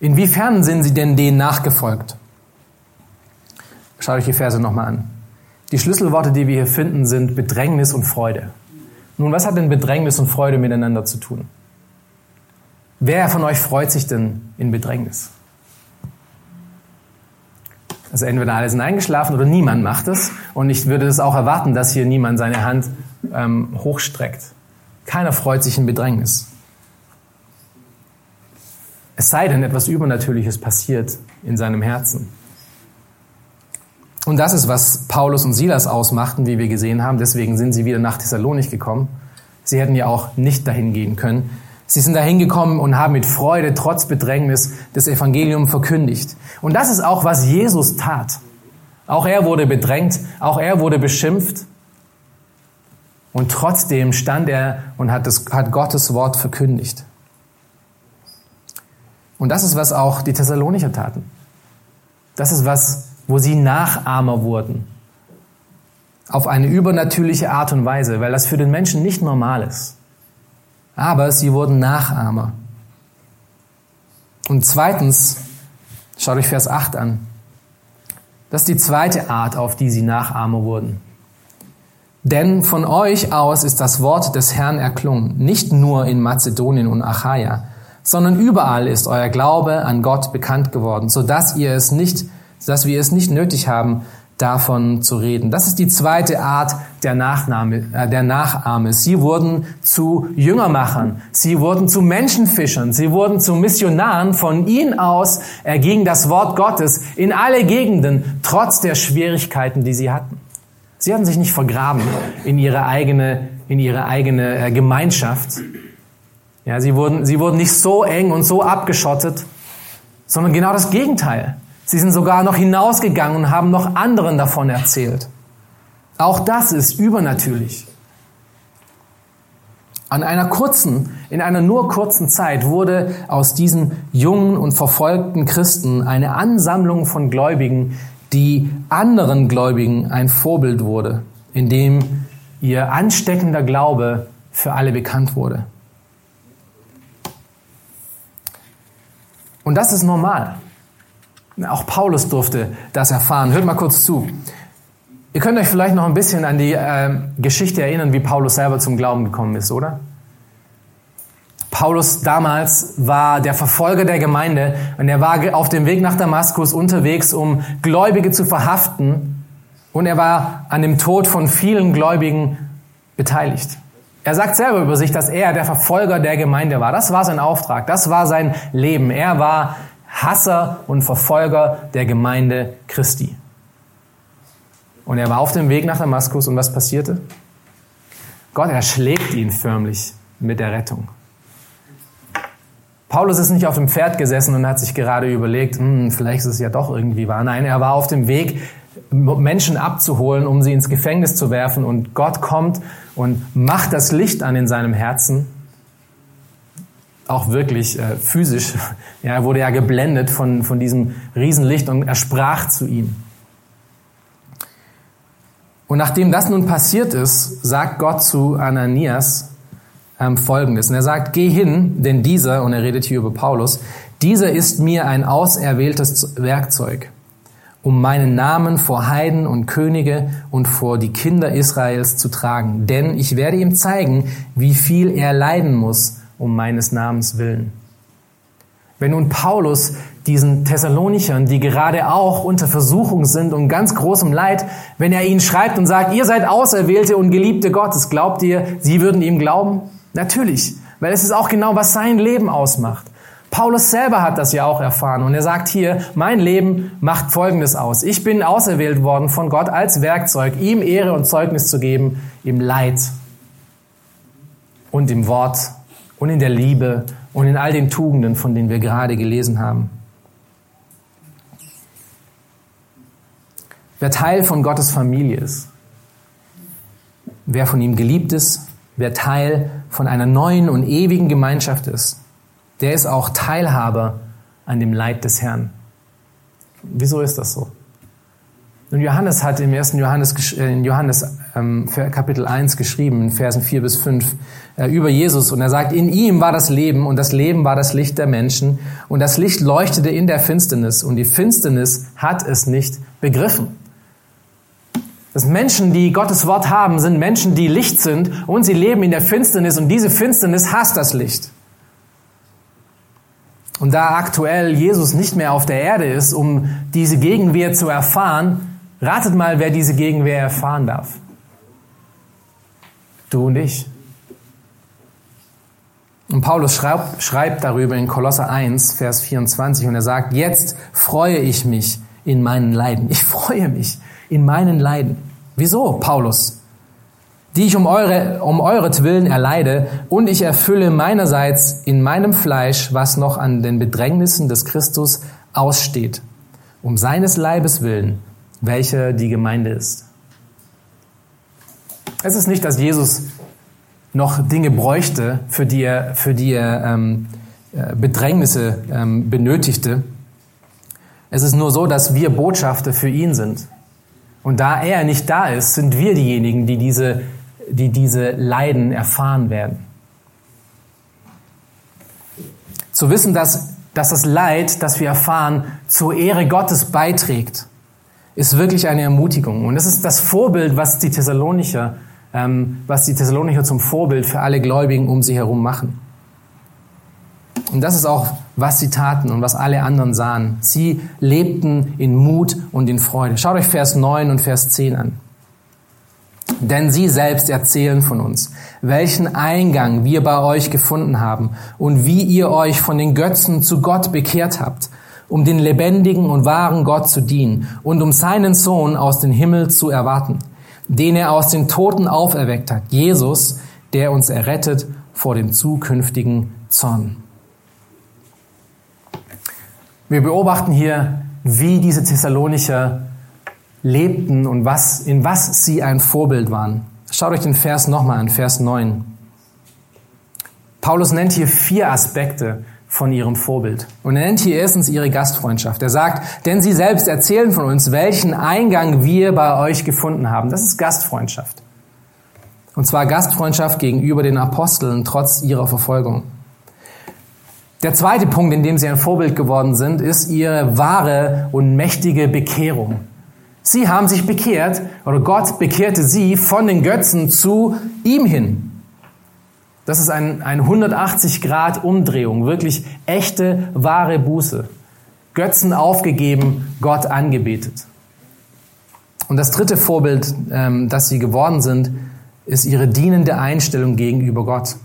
S2: inwiefern sind sie denn denen nachgefolgt? Schaut euch die Verse nochmal an. Die Schlüsselworte, die wir hier finden, sind Bedrängnis und Freude. Nun, was hat denn Bedrängnis und Freude miteinander zu tun? Wer von euch freut sich denn in Bedrängnis? Also entweder alle sind eingeschlafen oder niemand macht es. Und ich würde es auch erwarten, dass hier niemand seine Hand ähm, hochstreckt. Keiner freut sich in Bedrängnis. Es sei denn, etwas Übernatürliches passiert in seinem Herzen. Und das ist, was Paulus und Silas ausmachten, wie wir gesehen haben. Deswegen sind sie wieder nach Thessalonik gekommen. Sie hätten ja auch nicht dahin gehen können. Sie sind dahin gekommen und haben mit Freude trotz Bedrängnis das Evangelium verkündigt. Und das ist auch, was Jesus tat. Auch er wurde bedrängt, auch er wurde beschimpft. Und trotzdem stand er und hat, das, hat Gottes Wort verkündigt. Und das ist, was auch die Thessalonicher taten. Das ist was, wo sie Nachahmer wurden. Auf eine übernatürliche Art und Weise, weil das für den Menschen nicht normal ist aber sie wurden Nachahmer. Und zweitens, schaut euch Vers 8 an. Das ist die zweite Art, auf die sie Nachahmer wurden. Denn von euch aus ist das Wort des Herrn erklungen, nicht nur in Mazedonien und Achaia, sondern überall ist euer Glaube an Gott bekannt geworden, so dass ihr es nicht, dass wir es nicht nötig haben, davon zu reden. Das ist die zweite Art der, Nachnahme, äh, der Nachahme. Sie wurden zu Jüngermachern, sie wurden zu Menschenfischern, sie wurden zu Missionaren. Von ihnen aus erging das Wort Gottes in alle Gegenden, trotz der Schwierigkeiten, die sie hatten. Sie hatten sich nicht vergraben in ihre eigene, in ihre eigene äh, Gemeinschaft. Ja, sie wurden, sie wurden nicht so eng und so abgeschottet, sondern genau das Gegenteil. Sie sind sogar noch hinausgegangen und haben noch anderen davon erzählt. Auch das ist übernatürlich. An einer kurzen, in einer nur kurzen Zeit wurde aus diesen jungen und verfolgten Christen eine Ansammlung von Gläubigen, die anderen Gläubigen ein Vorbild wurde, indem ihr ansteckender Glaube für alle bekannt wurde. Und das ist normal. Auch Paulus durfte das erfahren. Hört mal kurz zu. Ihr könnt euch vielleicht noch ein bisschen an die äh, Geschichte erinnern, wie Paulus selber zum Glauben gekommen ist, oder? Paulus damals war der Verfolger der Gemeinde und er war auf dem Weg nach Damaskus unterwegs, um Gläubige zu verhaften und er war an dem Tod von vielen Gläubigen beteiligt. Er sagt selber über sich, dass er der Verfolger der Gemeinde war. Das war sein Auftrag, das war sein Leben. Er war Hasser und Verfolger der Gemeinde Christi. Und er war auf dem Weg nach Damaskus und was passierte? Gott erschlägt ihn förmlich mit der Rettung. Paulus ist nicht auf dem Pferd gesessen und hat sich gerade überlegt, hm, vielleicht ist es ja doch irgendwie wahr. Nein, er war auf dem Weg, Menschen abzuholen, um sie ins Gefängnis zu werfen. Und Gott kommt und macht das Licht an in seinem Herzen. Auch wirklich äh, physisch. Ja, er wurde ja geblendet von, von diesem Riesenlicht und er sprach zu ihm. Und nachdem das nun passiert ist, sagt Gott zu Ananias, ähm, Folgendes. Und er sagt, geh hin, denn dieser, und er redet hier über Paulus, dieser ist mir ein auserwähltes Werkzeug, um meinen Namen vor Heiden und Könige und vor die Kinder Israels zu tragen. Denn ich werde ihm zeigen, wie viel er leiden muss um meines Namens willen. Wenn nun Paulus diesen Thessalonichern, die gerade auch unter Versuchung sind und ganz großem Leid, wenn er ihnen schreibt und sagt, ihr seid Auserwählte und Geliebte Gottes, glaubt ihr, sie würden ihm glauben? Natürlich, weil es ist auch genau, was sein Leben ausmacht. Paulus selber hat das ja auch erfahren und er sagt hier, mein Leben macht Folgendes aus. Ich bin auserwählt worden von Gott als Werkzeug, ihm Ehre und Zeugnis zu geben im Leid und im Wort und in der Liebe und in all den Tugenden, von denen wir gerade gelesen haben. Wer Teil von Gottes Familie ist, wer von ihm geliebt ist, wer Teil von einer neuen und ewigen Gemeinschaft ist, der ist auch Teilhaber an dem Leid des Herrn. Wieso ist das so? Und Johannes hat im ersten Johannes, äh, in Johannes ähm, Kapitel 1 geschrieben, in Versen 4 bis 5, äh, über Jesus. Und er sagt, in ihm war das Leben und das Leben war das Licht der Menschen. Und das Licht leuchtete in der Finsternis und die Finsternis hat es nicht begriffen. Das Menschen, die Gottes Wort haben, sind Menschen, die Licht sind und sie leben in der Finsternis und diese Finsternis hasst das Licht. Und da aktuell Jesus nicht mehr auf der Erde ist, um diese Gegenwehr zu erfahren, ratet mal, wer diese Gegenwehr erfahren darf. Du und ich. Und Paulus schreibt, schreibt darüber in Kolosser 1, Vers 24 und er sagt, jetzt freue ich mich in meinen Leiden. Ich freue mich in meinen Leiden. Wieso, Paulus? Die ich um, eure, um euretwillen erleide und ich erfülle meinerseits in meinem Fleisch, was noch an den Bedrängnissen des Christus aussteht, um seines Leibes willen, welcher die Gemeinde ist. Es ist nicht, dass Jesus noch Dinge bräuchte, für die er, für die er ähm, äh, Bedrängnisse ähm, benötigte. Es ist nur so, dass wir Botschafter für ihn sind. Und da er nicht da ist, sind wir diejenigen, die diese, die diese Leiden erfahren werden. Zu wissen, dass, dass das Leid, das wir erfahren, zur Ehre Gottes beiträgt, ist wirklich eine Ermutigung. Und das ist das Vorbild, was die Thessalonicher, ähm, was die Thessalonicher zum Vorbild für alle Gläubigen um sie herum machen. Und das ist auch, was sie taten und was alle anderen sahen. Sie lebten in Mut und in Freude. Schaut euch Vers 9 und Vers 10 an. Denn sie selbst erzählen von uns, welchen Eingang wir bei euch gefunden haben und wie ihr euch von den Götzen zu Gott bekehrt habt, um den lebendigen und wahren Gott zu dienen und um seinen Sohn aus dem Himmel zu erwarten, den er aus den Toten auferweckt hat, Jesus, der uns errettet vor dem zukünftigen Zorn. Wir beobachten hier, wie diese Thessalonicher lebten und was, in was sie ein Vorbild waren. Schaut euch den Vers nochmal an, Vers 9. Paulus nennt hier vier Aspekte von ihrem Vorbild. Und er nennt hier erstens ihre Gastfreundschaft. Er sagt, denn sie selbst erzählen von uns, welchen Eingang wir bei euch gefunden haben. Das ist Gastfreundschaft. Und zwar Gastfreundschaft gegenüber den Aposteln trotz ihrer Verfolgung. Der zweite Punkt, in dem sie ein Vorbild geworden sind, ist ihre wahre und mächtige Bekehrung. Sie haben sich bekehrt, oder Gott bekehrte sie von den Götzen zu ihm hin. Das ist ein, ein 180 Grad Umdrehung, wirklich echte, wahre Buße. Götzen aufgegeben, Gott angebetet. Und das dritte Vorbild, ähm, das sie geworden sind, ist ihre dienende Einstellung gegenüber Gott.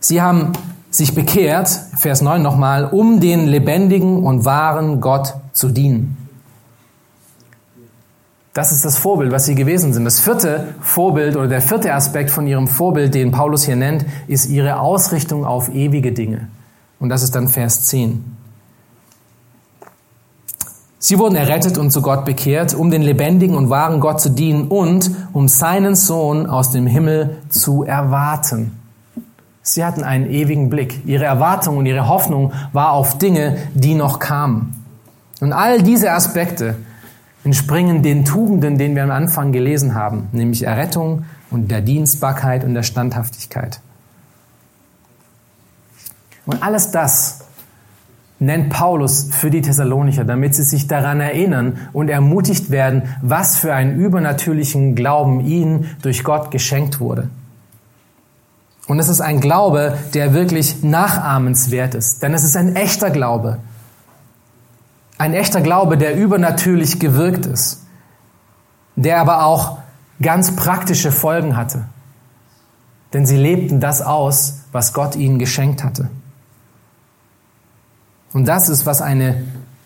S2: Sie haben sich bekehrt, Vers 9 nochmal, um den lebendigen und wahren Gott zu dienen. Das ist das Vorbild, was sie gewesen sind. Das vierte Vorbild oder der vierte Aspekt von ihrem Vorbild, den Paulus hier nennt, ist ihre Ausrichtung auf ewige Dinge. Und das ist dann Vers 10. Sie wurden errettet und zu Gott bekehrt, um den lebendigen und wahren Gott zu dienen und um seinen Sohn aus dem Himmel zu erwarten. Sie hatten einen ewigen Blick. Ihre Erwartung und ihre Hoffnung war auf Dinge, die noch kamen. Und all diese Aspekte entspringen den Tugenden, den wir am Anfang gelesen haben, nämlich Errettung und der Dienstbarkeit und der Standhaftigkeit. Und alles das nennt Paulus für die Thessalonicher, damit sie sich daran erinnern und ermutigt werden, was für einen übernatürlichen Glauben ihnen durch Gott geschenkt wurde. Und es ist ein Glaube, der wirklich nachahmenswert ist, denn es ist ein echter Glaube. Ein echter Glaube, der übernatürlich gewirkt ist, der aber auch ganz praktische Folgen hatte. Denn sie lebten das aus, was Gott ihnen geschenkt hatte. Und das ist, was eine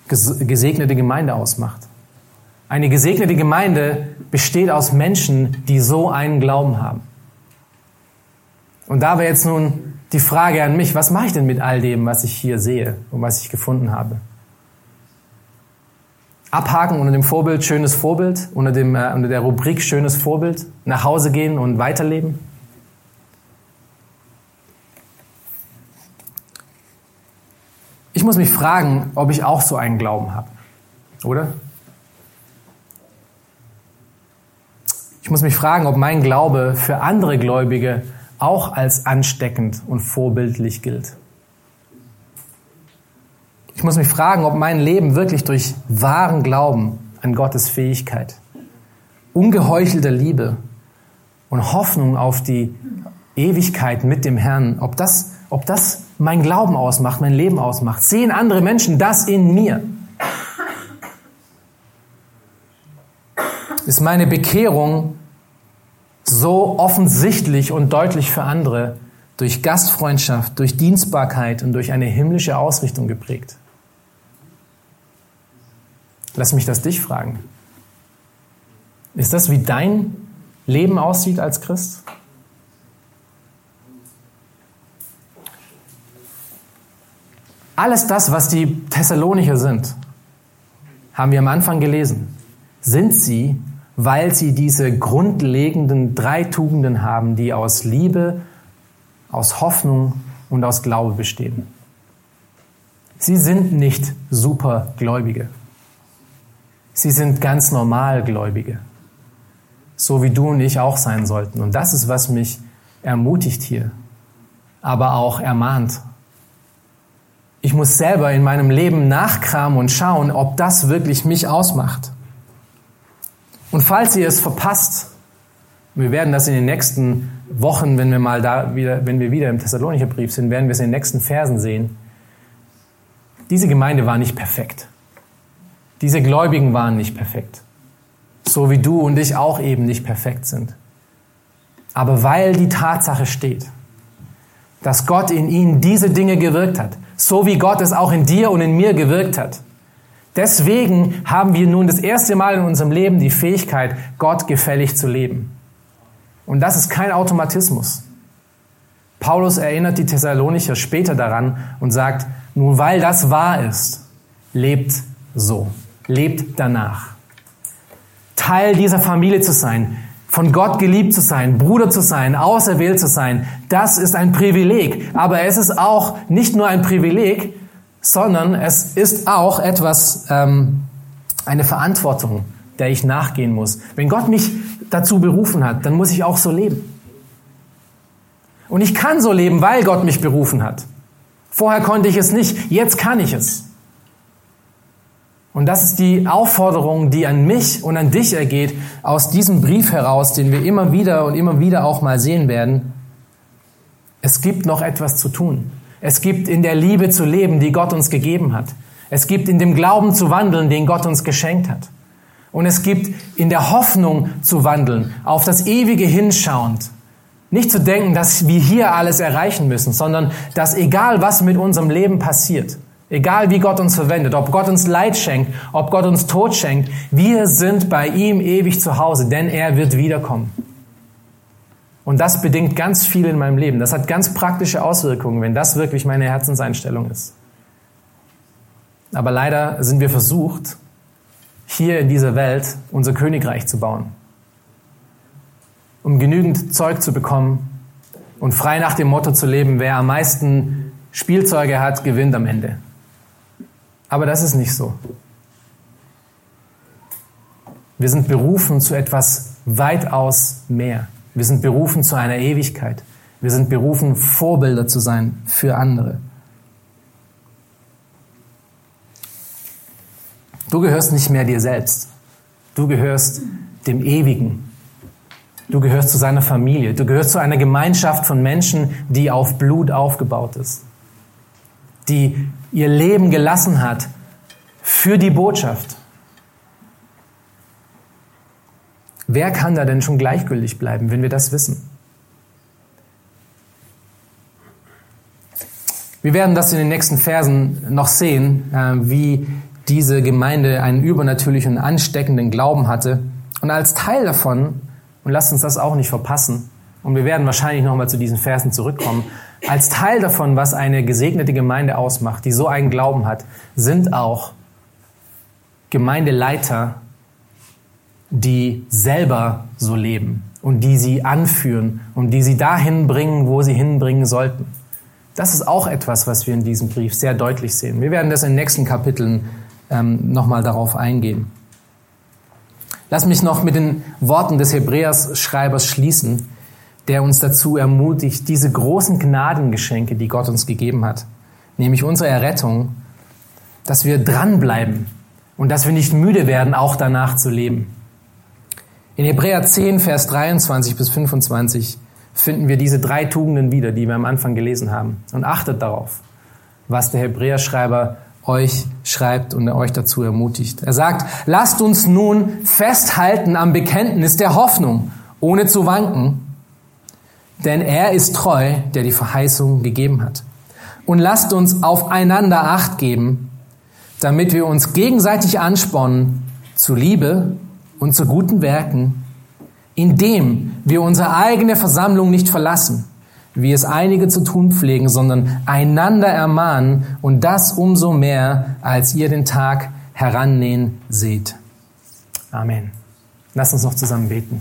S2: gesegnete Gemeinde ausmacht. Eine gesegnete Gemeinde besteht aus Menschen, die so einen Glauben haben. Und da wäre jetzt nun die Frage an mich, was mache ich denn mit all dem, was ich hier sehe und was ich gefunden habe? Abhaken unter dem Vorbild schönes Vorbild, unter, dem, äh, unter der Rubrik schönes Vorbild, nach Hause gehen und weiterleben? Ich muss mich fragen, ob ich auch so einen Glauben habe, oder? Ich muss mich fragen, ob mein Glaube für andere Gläubige auch als ansteckend und vorbildlich gilt. Ich muss mich fragen, ob mein Leben wirklich durch wahren Glauben an Gottes Fähigkeit, ungeheuchelter Liebe und Hoffnung auf die Ewigkeit mit dem Herrn, ob das, ob das mein Glauben ausmacht, mein Leben ausmacht. Sehen andere Menschen das in mir? Ist meine Bekehrung so offensichtlich und deutlich für andere durch Gastfreundschaft, durch Dienstbarkeit und durch eine himmlische Ausrichtung geprägt? Lass mich das dich fragen. Ist das, wie dein Leben aussieht als Christ? Alles das, was die Thessalonicher sind, haben wir am Anfang gelesen, sind sie, weil sie diese grundlegenden drei Tugenden haben, die aus Liebe, aus Hoffnung und aus Glaube bestehen. Sie sind nicht Supergläubige. Sie sind ganz normal Gläubige. So wie du und ich auch sein sollten. Und das ist, was mich ermutigt hier, aber auch ermahnt. Ich muss selber in meinem Leben nachkramen und schauen, ob das wirklich mich ausmacht. Und falls ihr es verpasst, wir werden das in den nächsten Wochen, wenn wir mal da wieder, wenn wir wieder im Thessalonicher Brief sind, werden wir es in den nächsten Versen sehen. Diese Gemeinde war nicht perfekt. Diese Gläubigen waren nicht perfekt. So wie du und ich auch eben nicht perfekt sind. Aber weil die Tatsache steht, dass Gott in ihnen diese Dinge gewirkt hat, so wie Gott es auch in dir und in mir gewirkt hat. Deswegen haben wir nun das erste Mal in unserem Leben die Fähigkeit, Gott gefällig zu leben. Und das ist kein Automatismus. Paulus erinnert die Thessalonicher später daran und sagt, nun weil das wahr ist, lebt so lebt danach. Teil dieser Familie zu sein, von Gott geliebt zu sein, Bruder zu sein, auserwählt zu sein, das ist ein Privileg. Aber es ist auch nicht nur ein Privileg, sondern es ist auch etwas, ähm, eine Verantwortung, der ich nachgehen muss. Wenn Gott mich dazu berufen hat, dann muss ich auch so leben. Und ich kann so leben, weil Gott mich berufen hat. Vorher konnte ich es nicht, jetzt kann ich es. Und das ist die Aufforderung, die an mich und an dich ergeht, aus diesem Brief heraus, den wir immer wieder und immer wieder auch mal sehen werden. Es gibt noch etwas zu tun. Es gibt in der Liebe zu leben, die Gott uns gegeben hat. Es gibt in dem Glauben zu wandeln, den Gott uns geschenkt hat. Und es gibt in der Hoffnung zu wandeln, auf das Ewige hinschauend. Nicht zu denken, dass wir hier alles erreichen müssen, sondern dass egal was mit unserem Leben passiert, Egal wie Gott uns verwendet, ob Gott uns Leid schenkt, ob Gott uns Tod schenkt, wir sind bei ihm ewig zu Hause, denn er wird wiederkommen. Und das bedingt ganz viel in meinem Leben. Das hat ganz praktische Auswirkungen, wenn das wirklich meine Herzenseinstellung ist. Aber leider sind wir versucht, hier in dieser Welt unser Königreich zu bauen. Um genügend Zeug zu bekommen und frei nach dem Motto zu leben, wer am meisten Spielzeuge hat, gewinnt am Ende. Aber das ist nicht so. Wir sind berufen zu etwas weitaus mehr. Wir sind berufen zu einer Ewigkeit. Wir sind berufen, Vorbilder zu sein für andere. Du gehörst nicht mehr dir selbst. Du gehörst dem Ewigen. Du gehörst zu seiner Familie. Du gehörst zu einer Gemeinschaft von Menschen, die auf Blut aufgebaut ist. Die ihr Leben gelassen hat für die Botschaft. Wer kann da denn schon gleichgültig bleiben, wenn wir das wissen? Wir werden das in den nächsten Versen noch sehen, äh, wie diese Gemeinde einen übernatürlichen, ansteckenden Glauben hatte. Und als Teil davon, und lasst uns das auch nicht verpassen, und wir werden wahrscheinlich nochmal zu diesen Versen zurückkommen, als Teil davon, was eine gesegnete Gemeinde ausmacht, die so einen Glauben hat, sind auch Gemeindeleiter, die selber so leben und die sie anführen und die sie dahin bringen, wo sie hinbringen sollten. Das ist auch etwas, was wir in diesem Brief sehr deutlich sehen. Wir werden das in den nächsten Kapiteln ähm, nochmal darauf eingehen. Lass mich noch mit den Worten des Hebräers-Schreibers schließen, der uns dazu ermutigt, diese großen Gnadengeschenke, die Gott uns gegeben hat, nämlich unsere Errettung, dass wir dranbleiben und dass wir nicht müde werden, auch danach zu leben. In Hebräer 10, Vers 23 bis 25 finden wir diese drei Tugenden wieder, die wir am Anfang gelesen haben. Und achtet darauf, was der Hebräerschreiber euch schreibt und euch dazu ermutigt. Er sagt, lasst uns nun festhalten am Bekenntnis der Hoffnung, ohne zu wanken, denn er ist treu, der die Verheißung gegeben hat. Und lasst uns aufeinander acht geben, damit wir uns gegenseitig anspornen zu Liebe und zu guten Werken, indem wir unsere eigene Versammlung nicht verlassen, wie es einige zu tun pflegen, sondern einander ermahnen und das umso mehr, als ihr den Tag herannähen seht. Amen. Lass uns noch zusammen beten.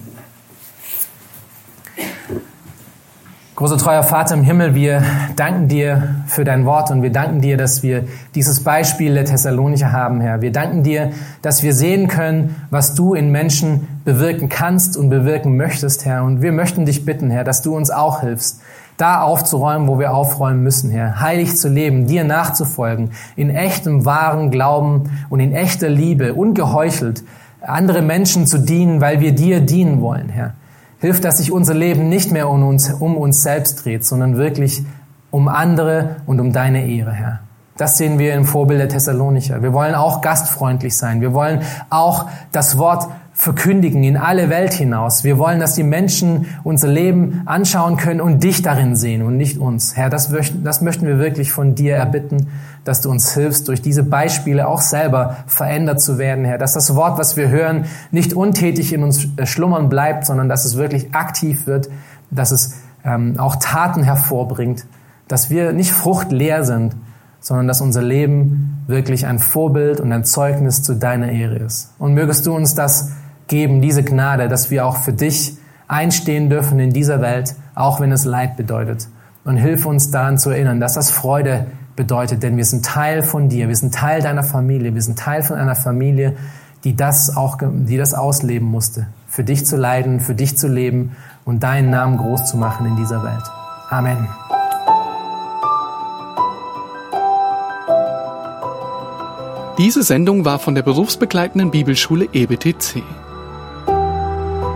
S2: Großer treuer Vater im Himmel, wir danken dir für dein Wort und wir danken dir, dass wir dieses Beispiel der Thessalonicher haben, Herr. Wir danken dir, dass wir sehen können, was du in Menschen bewirken kannst und bewirken möchtest, Herr. Und wir möchten dich bitten, Herr, dass du uns auch hilfst, da aufzuräumen, wo wir aufräumen müssen, Herr. Heilig zu leben, dir nachzufolgen, in echtem, wahren Glauben und in echter Liebe, ungeheuchelt, andere Menschen zu dienen, weil wir dir dienen wollen, Herr. Hilf, dass sich unser Leben nicht mehr um uns, um uns selbst dreht, sondern wirklich um andere und um deine Ehre, Herr. Das sehen wir im Vorbild der Thessalonicher. Wir wollen auch gastfreundlich sein. Wir wollen auch das Wort verkündigen in alle Welt hinaus. Wir wollen, dass die Menschen unser Leben anschauen können und dich darin sehen und nicht uns. Herr, das, möchten, das möchten wir wirklich von dir erbitten, dass du uns hilfst, durch diese Beispiele auch selber verändert zu werden, Herr. Dass das Wort, was wir hören, nicht untätig in uns äh, schlummern bleibt, sondern dass es wirklich aktiv wird, dass es ähm, auch Taten hervorbringt, dass wir nicht fruchtleer sind, sondern dass unser Leben wirklich ein Vorbild und ein Zeugnis zu deiner Ehre ist. Und mögest du uns das geben, diese Gnade, dass wir auch für dich einstehen dürfen in dieser Welt, auch wenn es Leid bedeutet. Und hilf uns daran zu erinnern, dass das Freude bedeutet, denn wir sind Teil von dir, wir sind Teil deiner Familie, wir sind Teil von einer Familie, die das auch, die das ausleben musste, für dich zu leiden, für dich zu leben und deinen Namen groß zu machen in dieser Welt. Amen.
S1: Diese Sendung war von der berufsbegleitenden Bibelschule EBTC.